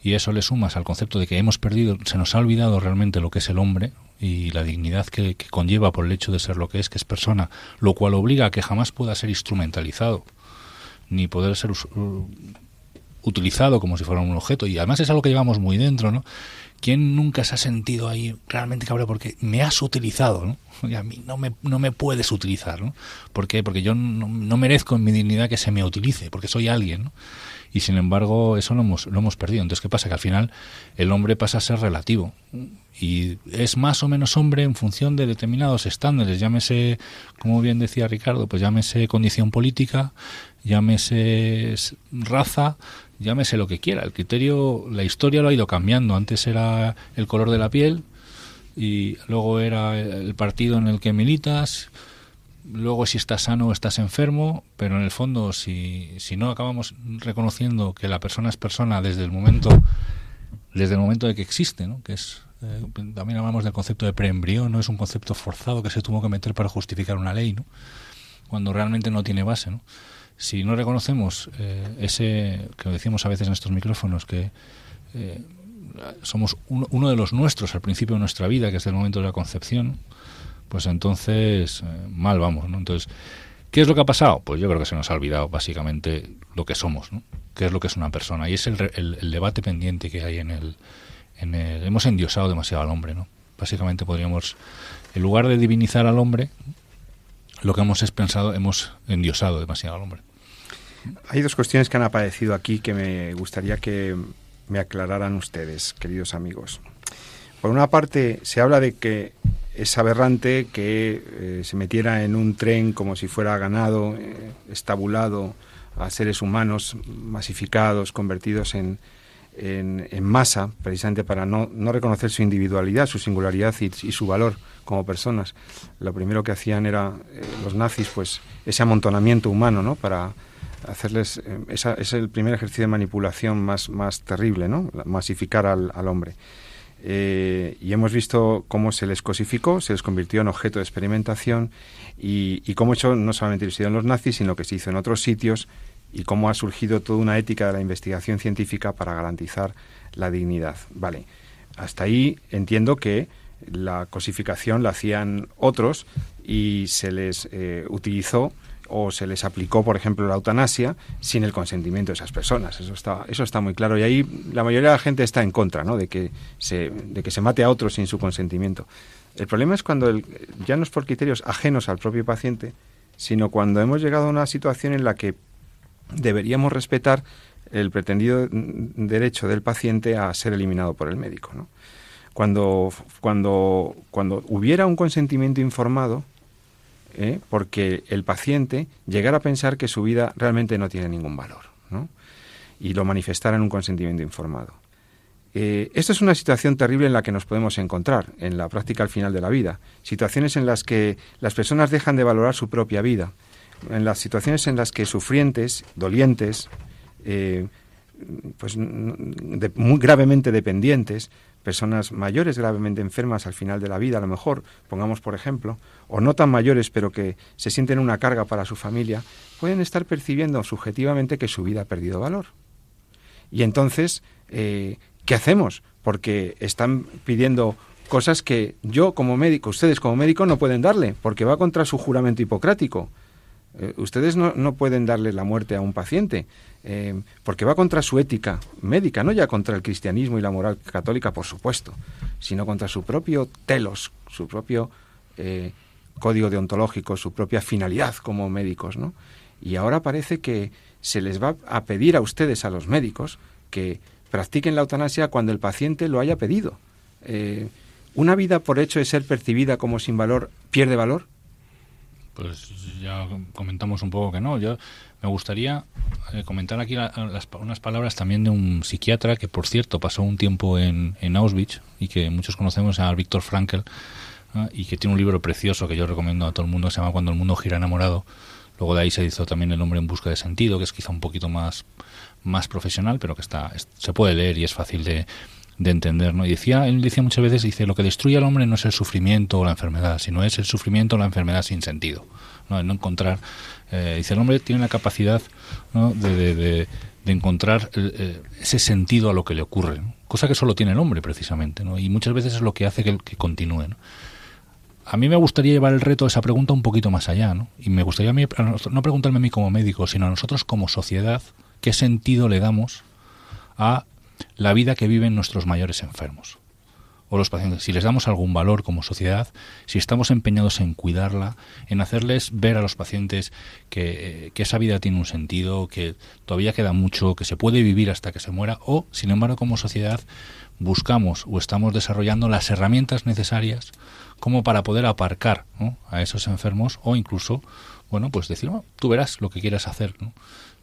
y eso le sumas al concepto de que hemos perdido, se nos ha olvidado realmente lo que es el hombre y la dignidad que, conlleva por el hecho de ser lo que es, que es persona, lo cual obliga a que jamás pueda ser instrumentalizado, ni poder ser utilizado como si fuera un objeto, y además es algo que llevamos muy dentro, ¿no? ¿Quién nunca se ha sentido ahí realmente cabrón porque me has utilizado, ¿no? Y a mí no me, no me puedes utilizar, ¿no? ¿Por qué? Porque yo no, merezco en mi dignidad que se me utilice, porque soy alguien, ¿no? Y sin embargo, eso lo hemos, lo hemos perdido. Entonces, ¿qué pasa? Que al final el hombre pasa a ser relativo. Y es más o menos hombre en función de determinados estándares. Llámese, como bien decía Ricardo, pues llámese condición política, llámese raza, llámese lo que quiera. El criterio, la historia lo ha ido cambiando. Antes era el color de la piel y luego era el partido en el que militas, luego si estás sano o estás enfermo, pero en el fondo si, si no acabamos reconociendo que la persona es persona desde el momento desde el momento de que existe, ¿no? que es eh, también hablamos del concepto de preembrión, no es un concepto forzado que se tuvo que meter para justificar una ley, ¿no? cuando realmente no tiene base. ¿no? Si no reconocemos eh, ese que decimos a veces en estos micrófonos que eh, somos uno, de los nuestros al principio de nuestra vida que es el momento de la concepción pues entonces eh, mal vamos ¿no? entonces qué es lo que ha pasado pues yo creo que se nos ha olvidado básicamente lo que somos ¿no? qué es lo que es una persona y es el, el, debate pendiente que hay en el, en el hemos endiosado demasiado al hombre no básicamente podríamos en lugar de divinizar al hombre lo que hemos es pensado, hemos endiosado demasiado al hombre. Hay dos cuestiones que han aparecido aquí que me gustaría que me aclararan ustedes, queridos amigos. Por una parte, se habla de que es aberrante que eh, se metiera en un tren como si fuera ganado, eh, estabulado a seres humanos masificados, convertidos en, en, masa, precisamente para no, no, reconocer su individualidad, su singularidad y, su valor como personas. Lo primero que hacían era eh, los nazis, pues ese amontonamiento humano, ¿no? Para hacerles eh, esa, es el primer ejercicio de manipulación más, más terrible, ¿no? Masificar al, al hombre. Eh, y hemos visto cómo se les cosificó, se les convirtió en objeto de experimentación y, cómo eso no solamente lo hicieron los nazis, sino que se hizo en otros sitios y cómo ha surgido toda una ética de la investigación científica para garantizar la dignidad. Vale, hasta ahí entiendo que la cosificación la hacían otros y se les eh, utilizó o se les aplicó, por ejemplo, la eutanasia sin el consentimiento de esas personas. Eso está, eso está muy claro. Y ahí la mayoría de la gente está en contra ¿no? de, que se, de que se mate a otros sin su consentimiento. El problema es cuando el, ya no es por criterios ajenos al propio paciente, sino cuando hemos llegado a una situación en la que deberíamos respetar el pretendido derecho del paciente a ser eliminado por el médico. Cuando, cuando, cuando hubiera un consentimiento informado, ¿eh? porque el paciente llegara a pensar que su vida realmente no tiene ningún valor ¿no? y lo manifestara en un consentimiento informado. Eh, esta es una situación terrible en la que nos podemos encontrar en la práctica al final de la vida. Situaciones en las que las personas dejan de valorar su propia vida en las situaciones en las que sufrientes, dolientes, eh, pues muy gravemente dependientes, personas mayores gravemente enfermas al final de la vida, a lo mejor, pongamos por ejemplo, o no tan mayores, pero que se sienten una carga para su familia, pueden estar percibiendo subjetivamente que su vida ha perdido valor. Y entonces, eh, ¿qué hacemos? Porque están pidiendo cosas que yo como médico, ustedes como médico no pueden darle, porque va contra su juramento hipocrático. Eh, ustedes no, no, pueden darle la muerte a un paciente eh, porque va contra su ética médica, no ya contra el cristianismo y la moral católica, por supuesto, sino contra su propio telos, su propio eh, código deontológico, su propia finalidad como médicos, ¿no? Y ahora parece que se les va a pedir a ustedes, a los médicos, que practiquen la eutanasia cuando el paciente lo haya pedido. ¿Una vida por hecho de ser percibida como sin valor pierde valor? Pues ya comentamos un poco que no. Yo me gustaría eh, comentar aquí unas palabras también de un psiquiatra que, por cierto, pasó un tiempo en, en Auschwitz y que muchos conocemos, a Víctor Frankl, y que tiene un libro precioso que yo recomiendo a todo el mundo, se llama Cuando el mundo gira enamorado. Luego de ahí se hizo también El hombre en busca de sentido, que es quizá un poquito más, más profesional, pero que está se puede leer y es fácil de, de entender, ¿no? Y decía, él decía muchas veces, dice, lo que destruye al hombre no es el sufrimiento o la enfermedad, sino es el sufrimiento o la enfermedad sin sentido, ¿no? no encontrar, eh, dice, el hombre tiene la capacidad de, de, encontrar eh, ese sentido a lo que le ocurre, cosa que solo tiene el hombre precisamente, ¿no? Y muchas veces es lo que hace que, que continúe, ¿no? A mí me gustaría llevar el reto de esa pregunta un poquito más allá, ¿no? Y me gustaría a no preguntarme a mí como médico, sino a nosotros como sociedad, qué sentido le damos a la vida que viven nuestros mayores enfermos o los pacientes, si les damos algún valor como sociedad, si estamos empeñados en cuidarla, en hacerles ver a los pacientes que, que, esa vida tiene un sentido, que todavía queda mucho, que se puede vivir hasta que se muera, o, sin embargo, como sociedad buscamos o estamos desarrollando las herramientas necesarias como para poder aparcar a esos enfermos o incluso, bueno, pues decir, tú verás lo que quieras hacer.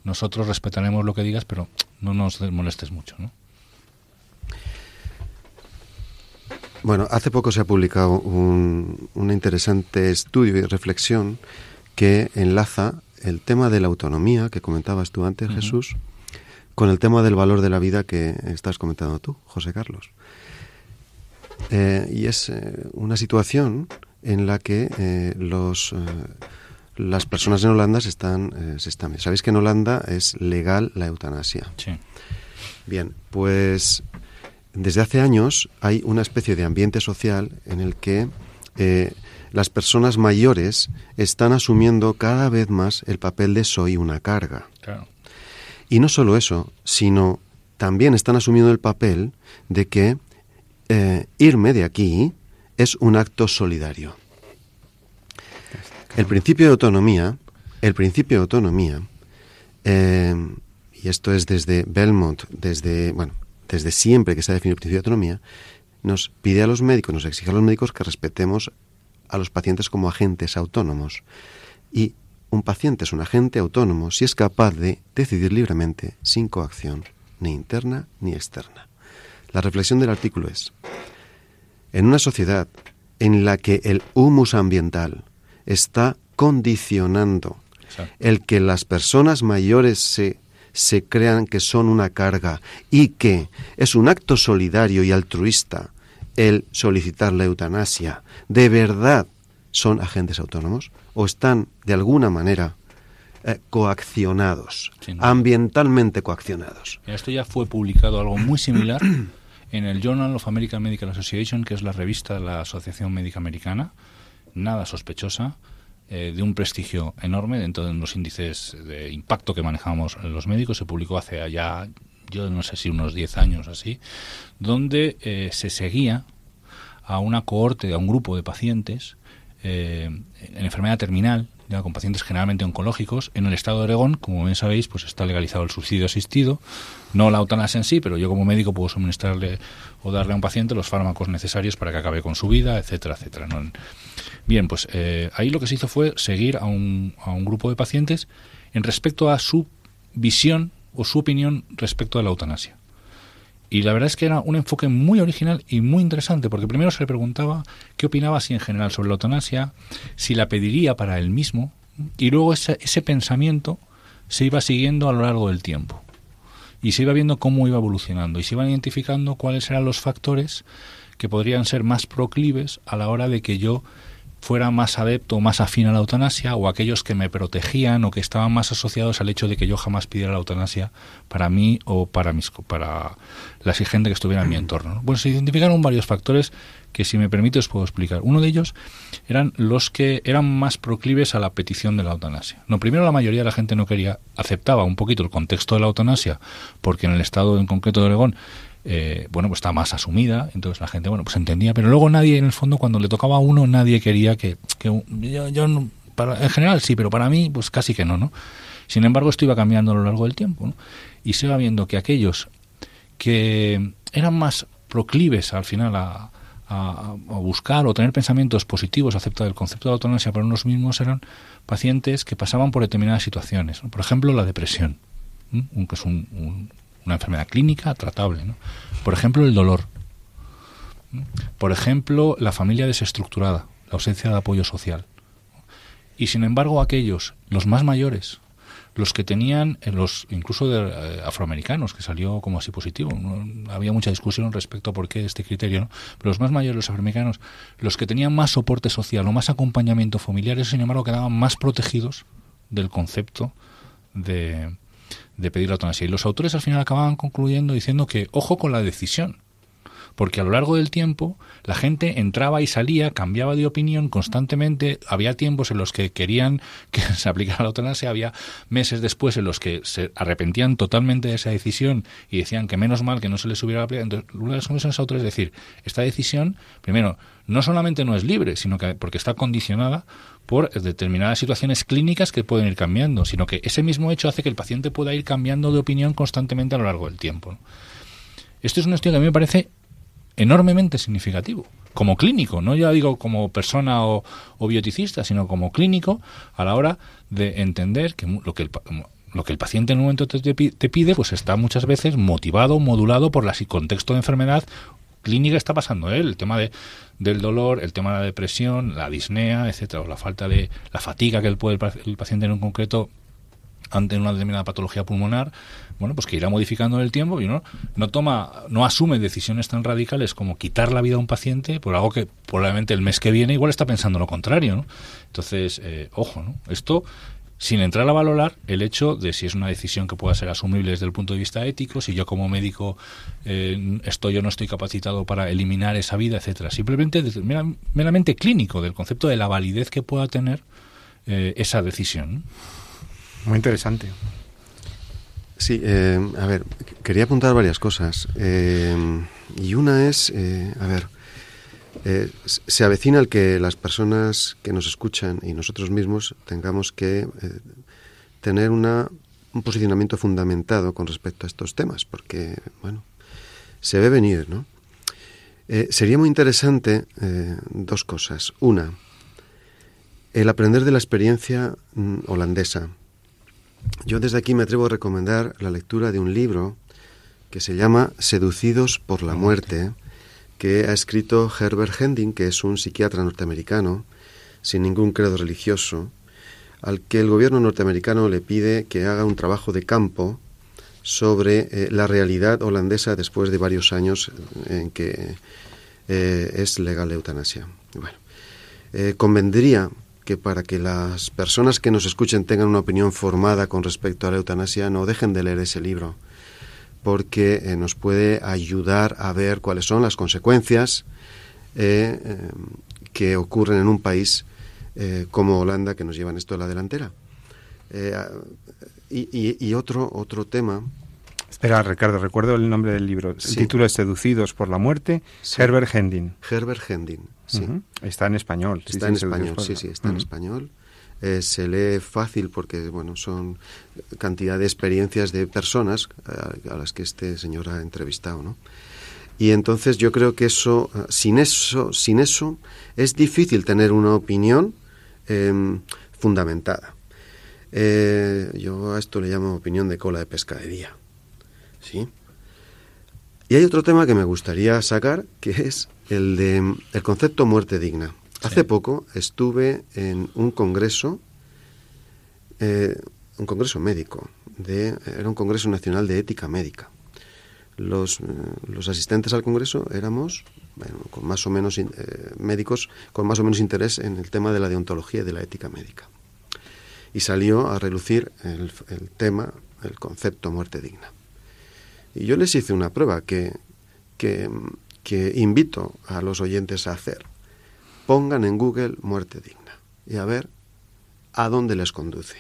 Nosotros respetaremos lo que digas, pero no nos molestes mucho. ¿no? Bueno, hace poco se ha publicado un, interesante estudio y reflexión que enlaza el tema de la autonomía que comentabas tú antes, Jesús, con el tema del valor de la vida que estás comentando tú, José Carlos. Eh, y es eh, una situación en la que eh, los, las personas en Holanda se están, se están... Sabéis que en Holanda es legal la eutanasia. Sí. Bien, pues desde hace años hay una especie de ambiente social en el que eh, las personas mayores están asumiendo cada vez más el papel de soy una carga. Y no solo eso, sino también están asumiendo el papel de que eh, irme de aquí es un acto solidario. El principio de autonomía, el principio de autonomía, eh, y esto es desde Belmont, desde, bueno, desde siempre que se ha definido el principio de autonomía, nos pide a los médicos, nos exige a los médicos que respetemos a los pacientes como agentes autónomos. Y un paciente es un agente autónomo si es capaz de decidir libremente sin coacción, ni interna ni externa. La reflexión del artículo es, en una sociedad en la que el humus ambiental está condicionando el que las personas mayores se se crean que son una carga y que es un acto solidario y altruista el solicitar la eutanasia, ¿de verdad son agentes autónomos o están de alguna manera eh, coaccionados, ambientalmente coaccionados? Esto ya fue publicado algo muy similar en el Journal of American Medical Association, que es la revista de la Asociación Médica Americana, nada sospechosa, eh, de un prestigio enorme dentro de los índices de impacto que manejamos los médicos. Se publicó hace ya, yo no sé si unos 10 años así, donde eh, se seguía a una cohorte, a un grupo de pacientes eh, en enfermedad terminal, ya con pacientes generalmente oncológicos. En el estado de Oregón, como bien sabéis, pues está legalizado el suicidio asistido, no la eutanasia en sí, pero yo como médico puedo suministrarle o darle a un paciente los fármacos necesarios para que acabe con su vida, etcétera, etcétera. Bien, pues eh, ahí lo que se hizo fue seguir a un, a un grupo de pacientes en respecto a su visión o su opinión respecto a la eutanasia. Y la verdad es que era un enfoque muy original y muy interesante, porque primero se le preguntaba qué opinaba así en general sobre la eutanasia, si la pediría para él mismo, y luego ese, ese pensamiento se iba siguiendo a lo largo del tiempo. Y se iba viendo cómo iba evolucionando, y se iban identificando cuáles eran los factores que podrían ser más proclives a la hora de que yo fuera más adepto o más afín a la eutanasia o aquellos que me protegían o que estaban más asociados al hecho de que yo jamás pidiera la eutanasia para mí o para mis para la exigente que estuviera en mi entorno. Bueno, se identificaron varios factores que si me permite os puedo explicar. Uno de ellos eran los que eran más proclives a la petición de la eutanasia. No, primero la mayoría de la gente no quería, aceptaba un poquito el contexto de la eutanasia, porque en el estado en concreto de Oregón eh, bueno, pues está más asumida, entonces la gente, bueno, pues entendía, pero luego nadie, en el fondo, cuando le tocaba a uno, nadie quería que, yo, yo para, en general sí, pero para mí, pues casi que no, ¿no? Sin embargo, esto iba cambiando a lo largo del tiempo, ¿no? Y se va viendo que aquellos que eran más proclives al final a, buscar o tener pensamientos positivos acerca del concepto de eutanasia para unos mismos eran pacientes que pasaban por determinadas situaciones. Por ejemplo, la depresión, que es una enfermedad clínica tratable. Por ejemplo, el dolor. Por ejemplo, la familia desestructurada, la ausencia de apoyo social. Y sin embargo, aquellos, los más mayores, los que tenían, eh, los incluso de, eh, afroamericanos, que salió como así positivo. había mucha discusión respecto a por qué este criterio, ¿no? pero los más mayores, los afroamericanos, los que tenían más soporte social o más acompañamiento familiar, sin embargo, quedaban más protegidos del concepto de, de pedir la eutanasia. Y los autores al final acababan concluyendo diciendo que ojo con la decisión porque a lo largo del tiempo la gente entraba y salía, cambiaba de opinión constantemente, había tiempos en los que querían que se aplicara la eutanasia, había meses después en los que se arrepentían totalmente de esa decisión y decían que menos mal que no se les hubiera aplicado. Entonces, una de las conclusiones autores es decir, esta decisión, primero, no solamente no es libre, sino que porque está condicionada por determinadas situaciones clínicas que pueden ir cambiando, sino que ese mismo hecho hace que el paciente pueda ir cambiando de opinión constantemente a lo largo del tiempo. Esto es un estudio que a mí me parece enormemente significativo. Como clínico, no ya digo como persona o, bioticista, sino como clínico a la hora de entender que lo que el, lo que el paciente en un momento te, pide, pues está muchas veces motivado, modulado por el contexto de enfermedad clínica está pasando él, el tema de, del dolor, el tema de la depresión, la disnea, etcétera, o la falta de la fatiga que el, puede, el paciente en un concreto ante una determinada patología pulmonar, bueno, pues que irá modificando en el tiempo y no, no toma, no asume decisiones tan radicales como quitar la vida a un paciente por algo que probablemente el mes que viene igual está pensando lo contrario, ¿no? Entonces, eh, ojo, ¿no? Esto sin entrar a valorar el hecho de si es una decisión que pueda ser asumible desde el punto de vista ético, si yo como médico eh, estoy o no estoy capacitado para eliminar esa vida, etcétera. Simplemente meramente clínico del concepto de la validez que pueda tener eh, esa decisión. Muy interesante. Sí, eh, a ver, quería apuntar varias cosas. Eh, y una es, eh, a ver, se avecina el que las personas que nos escuchan y nosotros mismos tengamos que tener una, un posicionamiento fundamentado con respecto a estos temas, porque, bueno, se ve venir, ¿no? sería muy interesante dos cosas. Una, el aprender de la experiencia mm, holandesa yo desde aquí me atrevo a recomendar la lectura de un libro que se llama Seducidos por la muerte, que ha escrito Herbert Hending, que es un psiquiatra norteamericano, sin ningún credo religioso, al que el gobierno norteamericano le pide que haga un trabajo de campo sobre eh, la realidad holandesa después de varios años en que eh, es legal la eutanasia. Bueno, eh, convendría que para que las personas que nos escuchen tengan una opinión formada con respecto a la eutanasia no dejen de leer ese libro, porque eh, nos puede ayudar a ver cuáles son las consecuencias eh, eh, que ocurren en un país como Holanda que nos llevan esto a la delantera. Y, otro, otro tema Espera, Ricardo, recuerdo el nombre del libro. El título es Seducidos por la muerte, Herbert Hendin. Herbert Hendin, sí. Está en español. Está en español, sí, sí, está en español. Eh, se lee fácil porque, bueno, son cantidad de experiencias de personas eh, a, las que este señor ha entrevistado, ¿no? Y entonces yo creo que eso, eh, sin eso, sin eso, es difícil tener una opinión em, fundamentada. yo a esto le llamo opinión de cola de pescadería. ¿sí? Y hay otro tema que me gustaría sacar, que es el de el concepto muerte digna. Hace poco estuve en un congreso, eh, un congreso médico, de, era un congreso nacional de ética médica. Los, eh, los asistentes al congreso éramos con más o menos eh, médicos con más o menos interés en el tema de la deontología y de la ética médica. Y salió a relucir el, el tema, el concepto muerte digna. Y yo les hice una prueba que, que, invito a los oyentes a hacer. Pongan en Google muerte digna y a ver a dónde les conduce.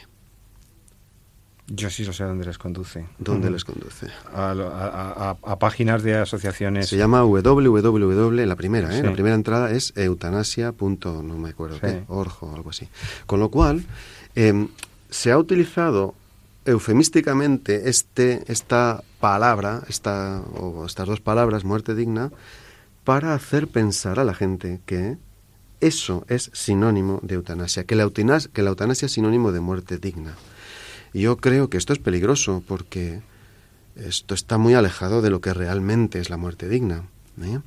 Yo sí sé a dónde les conduce. ¿Dónde les conduce? A, páginas de asociaciones. Se llama www, la primera, ¿eh? La primera entrada es eutanasia. no me acuerdo qué, org o algo así. Con lo cual, em, se ha utilizado eufemísticamente este, esta palabra, esta, o estas dos palabras, muerte digna, para hacer pensar a la gente que eso es sinónimo de eutanasia, que la eutanasia, que la eutanasia es sinónimo de muerte digna. Yo creo que esto es peligroso porque esto está muy alejado de lo que realmente es la muerte digna. ¿eh?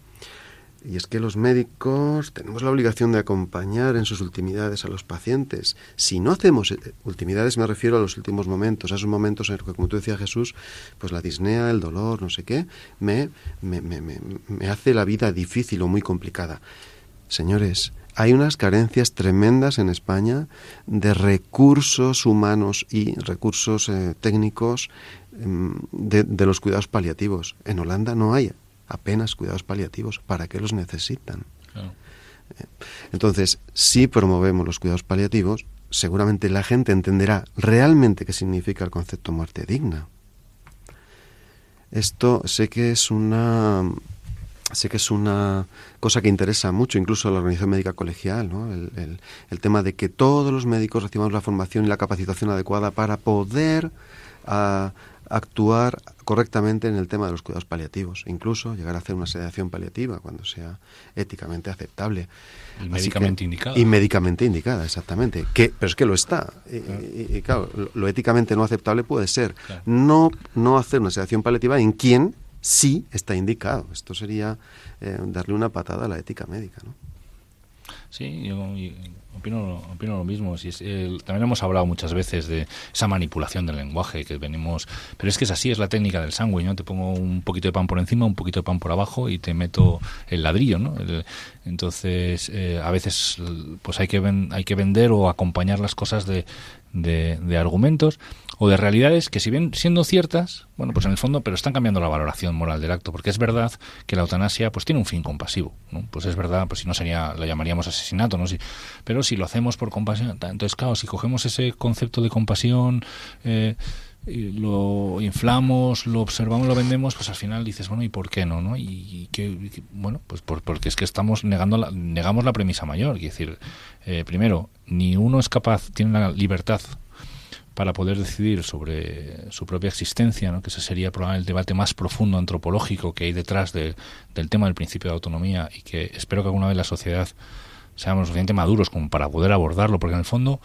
Y es que los médicos tenemos la obligación de acompañar en sus ultimidades a los pacientes. Si no hacemos eh, ultimidades, me refiero a los últimos momentos, a esos momentos en los que, como tú decías Jesús, pues la disnea, el dolor, no sé qué, me, me, me, me hace la vida difícil o muy complicada. Señores, hay unas carencias tremendas en España de recursos humanos y recursos eh, técnicos mm, de, de los cuidados paliativos. En Holanda no hay apenas cuidados paliativos. ¿Para qué los necesitan? Claro. Entonces, si promovemos los cuidados paliativos, seguramente la gente entenderá realmente qué significa el concepto muerte digna. Esto sé que es una sé que es una cosa que interesa mucho incluso a la organización médica colegial, ¿no? el, el, el, tema de que todos los médicos recibamos la formación y la capacitación adecuada para poder uh, actuar correctamente en el tema de los cuidados paliativos, incluso llegar a hacer una sedación paliativa cuando sea éticamente aceptable. Y médicamente que, indicada. Y médicamente indicada, exactamente. Que, pero es que lo está. Y, claro. Y, y, claro, lo, lo, éticamente no aceptable puede ser claro. no, no hacer una sedación paliativa en quien sí está indicado. Esto sería eh, darle una patada a la ética médica, ¿no? Sí, yo, opino, opino lo mismo. También hemos hablado muchas veces de esa manipulación del lenguaje que venimos. Pero es que es así, es la técnica del sándwich, ¿no? Te pongo un poquito de pan por encima, un poquito de pan por abajo y te meto el ladrillo, ¿no? Entonces, eh, a veces pues hay que, ven, hay que vender o acompañar las cosas de, de, de, argumentos o de realidades que si bien siendo ciertas, bueno, pues en el fondo, pero están cambiando la valoración moral del acto, porque es verdad que la eutanasia pues tiene un fin compasivo, ¿no? Pues es verdad, pues si no sería, la llamaríamos asesinato, ¿no? Si, pero si lo hacemos por compasión, entonces claro, si cogemos ese concepto de compasión, eh, lo inflamos, lo observamos, lo vendemos, pues al final dices, bueno, ¿y por qué no? no? Y, que, bueno, pues por, porque es que estamos negando la, negamos la premisa mayor. Es decir, eh, primero, ni uno es capaz, tiene la libertad para poder decidir sobre su propia existencia, ¿no? que ese sería probablemente el debate más profundo antropológico que hay detrás de, del tema del principio de autonomía y que espero que alguna vez la sociedad seamos suficientemente maduros como para poder abordarlo, porque en el fondo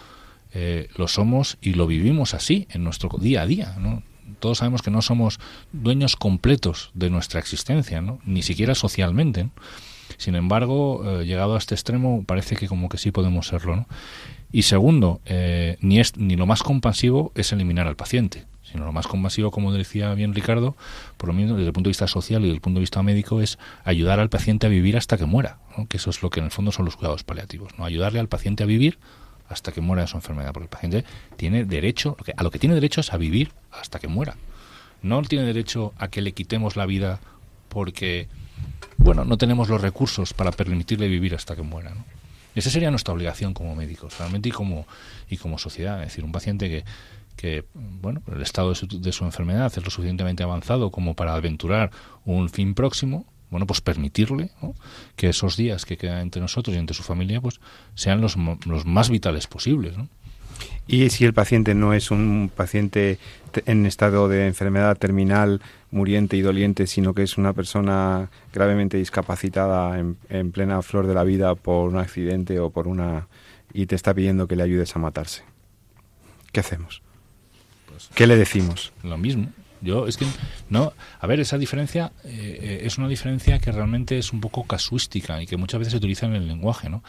eh, lo somos y lo vivimos así en nuestro día a día. ¿no? Todos sabemos que no somos dueños completos de nuestra existencia, ¿no? ni siquiera socialmente. Sin embargo, eh, llegado a este extremo, parece que como que sí podemos serlo. Y segundo, eh, ni, es, ni lo más compasivo es eliminar al paciente, sino lo más compasivo, como decía bien Ricardo, por lo menos desde el punto de vista social y desde el punto de vista médico, es ayudar al paciente a vivir hasta que muera, que eso es lo que en el fondo son los cuidados paliativos, no ayudarle al paciente a vivir hasta que muera de su enfermedad, porque el paciente tiene derecho, a lo que tiene derecho es a vivir hasta que muera. No tiene derecho a que le quitemos la vida porque, bueno, no tenemos los recursos para permitirle vivir hasta que muera. ¿no? Esa sería nuestra obligación como médicos, realmente, y como, y como sociedad. Es decir, un paciente que, que bueno, el estado de su, de su enfermedad es lo suficientemente avanzado como para aventurar un fin próximo, bueno, pues permitirle ¿no? que esos días que quedan entre nosotros y entre su familia, pues sean los, los más vitales posibles, ¿no? Y si el paciente no es un paciente en estado de enfermedad terminal, muriente y doliente, sino que es una persona gravemente discapacitada en, en, plena flor de la vida por un accidente o por una y te está pidiendo que le ayudes a matarse. ¿Qué hacemos? Pues, ¿Qué le decimos? Lo mismo. Yo es que no, a ver, esa diferencia eh, es una diferencia que realmente es un poco casuística y que muchas veces se utiliza en el lenguaje, ¿no?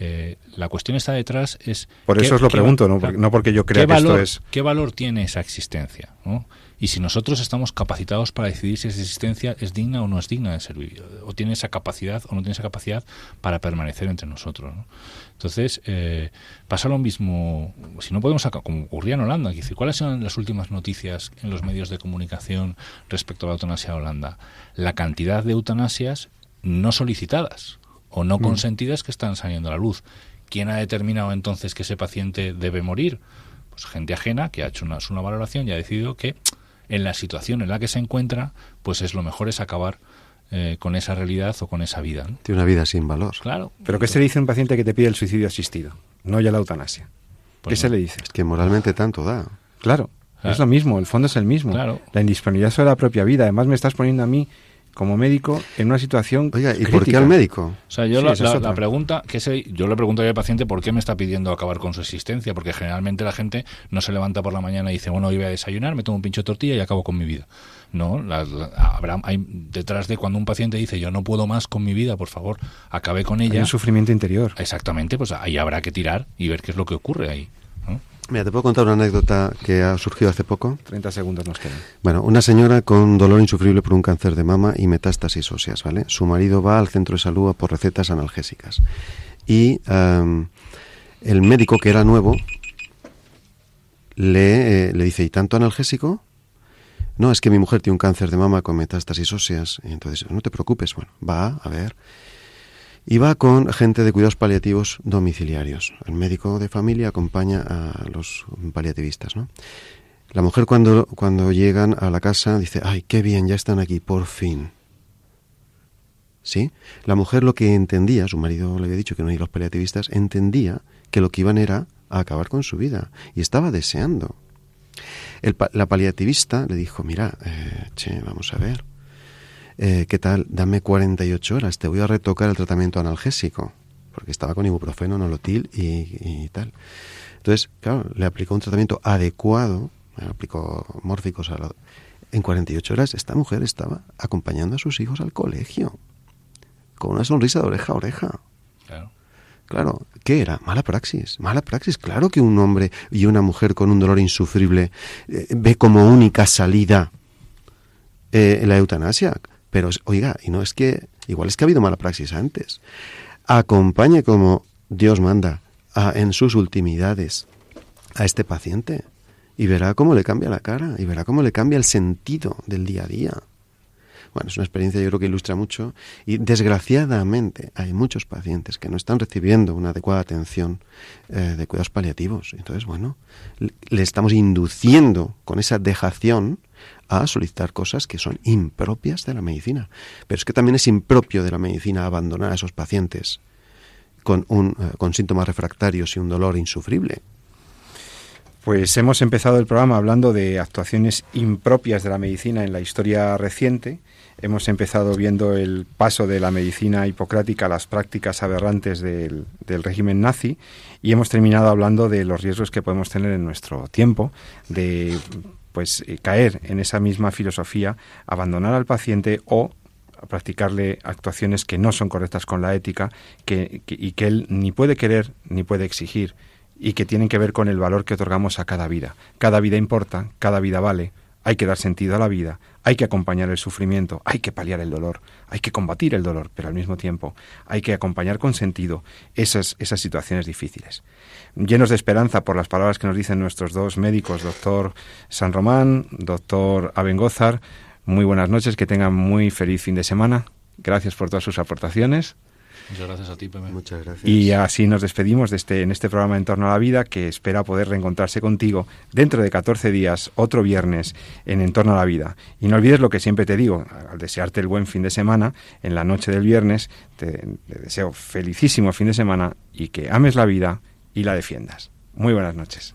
Eh, la cuestión está detrás es por eso os lo pregunto, ¿no? Porque, no porque yo crea que valor, esto es qué valor tiene esa existencia, ¿no? Y si nosotros estamos capacitados para decidir si esa existencia es digna o no es digna de ser vivida, o tiene esa capacidad o no tiene esa capacidad para permanecer entre nosotros. ¿no? Entonces, eh, pasa lo mismo, si no podemos, como ocurría en Holanda, es decir, ¿cuáles son las últimas noticias en los medios de comunicación respecto a la eutanasia de Holanda? La cantidad de eutanasias no solicitadas o no mm. consentidas que están saliendo a la luz. ¿Quién ha determinado entonces que ese paciente debe morir? Pues gente ajena que ha hecho una, una valoración y ha decidido que en la situación en la que se encuentra, pues es lo mejor es acabar eh, con esa realidad o con esa vida. ¿no? Tiene una vida sin valor. Claro. Pero ¿qué se le dice a un paciente que te pide el suicidio asistido? No ya la eutanasia. Pues ¿Qué no. se le dice? Es que moralmente tanto da. Claro, claro, es lo mismo, el fondo es el mismo. Claro. La indisponibilidad sobre la propia vida. Además me estás poniendo a mí como médico en una situación Oiga, ¿y por qué al médico? O sea, yo la, pregunta, que yo le preguntaría al paciente por qué me está pidiendo acabar con su existencia, porque generalmente la gente no se levanta por la mañana y dice, bueno, hoy voy a desayunar, me tomo un pincho de tortilla y acabo con mi vida. No, habrá, hay detrás de cuando un paciente dice, yo no puedo más con mi vida, por favor, acabe con ella. Hay un sufrimiento interior. Exactamente, pues ahí habrá que tirar y ver qué es lo que ocurre ahí. Mira, te puedo contar una anécdota que ha surgido hace poco. 30 segundos nos quedan. Bueno, una señora con dolor insufrible por un cáncer de mama y metástasis óseas, ¿vale? Su marido va al centro de salud por recetas analgésicas. Y el médico, que era nuevo, le, eh, le dice, ¿y tanto analgésico? No, es que mi mujer tiene un cáncer de mama con metástasis óseas. Y entonces, no te preocupes, bueno, va a ver y va con gente de cuidados paliativos domiciliarios. El médico de familia acompaña a los paliativistas, ¿no? La mujer cuando, cuando llegan a la casa dice, ay, qué bien, ya están aquí, por fin. ¿Sí? La mujer lo que entendía, su marido le había dicho que no hay los paliativistas, entendía que lo que iban era a acabar con su vida y estaba deseando. El, la paliativista le dijo, mira, eh, che, vamos a ver, eh, ¿qué tal? Dame 48 horas, te voy a retocar el tratamiento analgésico, porque estaba con ibuprofeno, nolotil y, tal. Entonces, claro, le aplicó un tratamiento adecuado, le aplicó mórficos a En 48 horas esta mujer estaba acompañando a sus hijos al colegio, con una sonrisa de oreja a oreja. Claro. Claro, ¿qué era? Mala praxis. Mala praxis. Claro que un hombre y una mujer con un dolor insufrible eh, ve como única salida eh, la eutanasia. Pero, oiga, y no es que, igual es que ha habido mala praxis antes. Acompañe como Dios manda a, en sus ultimidades a este paciente y verá cómo le cambia la cara y verá cómo le cambia el sentido del día a día. Bueno, es una experiencia yo creo que ilustra mucho y desgraciadamente hay muchos pacientes que no están recibiendo una adecuada atención eh, de cuidados paliativos. Entonces, bueno, le estamos induciendo con esa dejación a solicitar cosas que son impropias de la medicina. Pero es que también es impropio de la medicina abandonar a esos pacientes con, un, eh, con síntomas refractarios y un dolor insufrible. Pues hemos empezado el programa hablando de actuaciones impropias de la medicina en la historia reciente. Hemos empezado viendo el paso de la medicina hipocrática a las prácticas aberrantes del, del, régimen nazi y hemos terminado hablando de los riesgos que podemos tener en nuestro tiempo, de pues eh, caer en esa misma filosofía, abandonar al paciente o practicarle actuaciones que no son correctas con la ética que, y que él ni puede querer ni puede exigir y que tienen que ver con el valor que otorgamos a cada vida. Cada vida importa, cada vida vale, hay que dar sentido a la vida, hay que acompañar el sufrimiento, hay que paliar el dolor, hay que combatir el dolor, pero al mismo tiempo hay que acompañar con sentido esas, esas situaciones difíciles llenos de esperanza por las palabras que nos dicen nuestros dos médicos, doctor San Román, doctor Abengozar. Muy buenas noches, que tengan muy feliz fin de semana. Gracias por todas sus aportaciones. Muchas gracias a ti, Pepe. Muchas gracias. Y así nos despedimos de este, en este programa En torno a la vida, que espera poder reencontrarse contigo dentro de 14 días, otro viernes, en En torno a la vida. Y no olvides lo que siempre te digo, al desearte el buen fin de semana, en la noche del viernes, te deseo felicísimo fin de semana y que ames la vida y la defiendas. Muy buenas noches.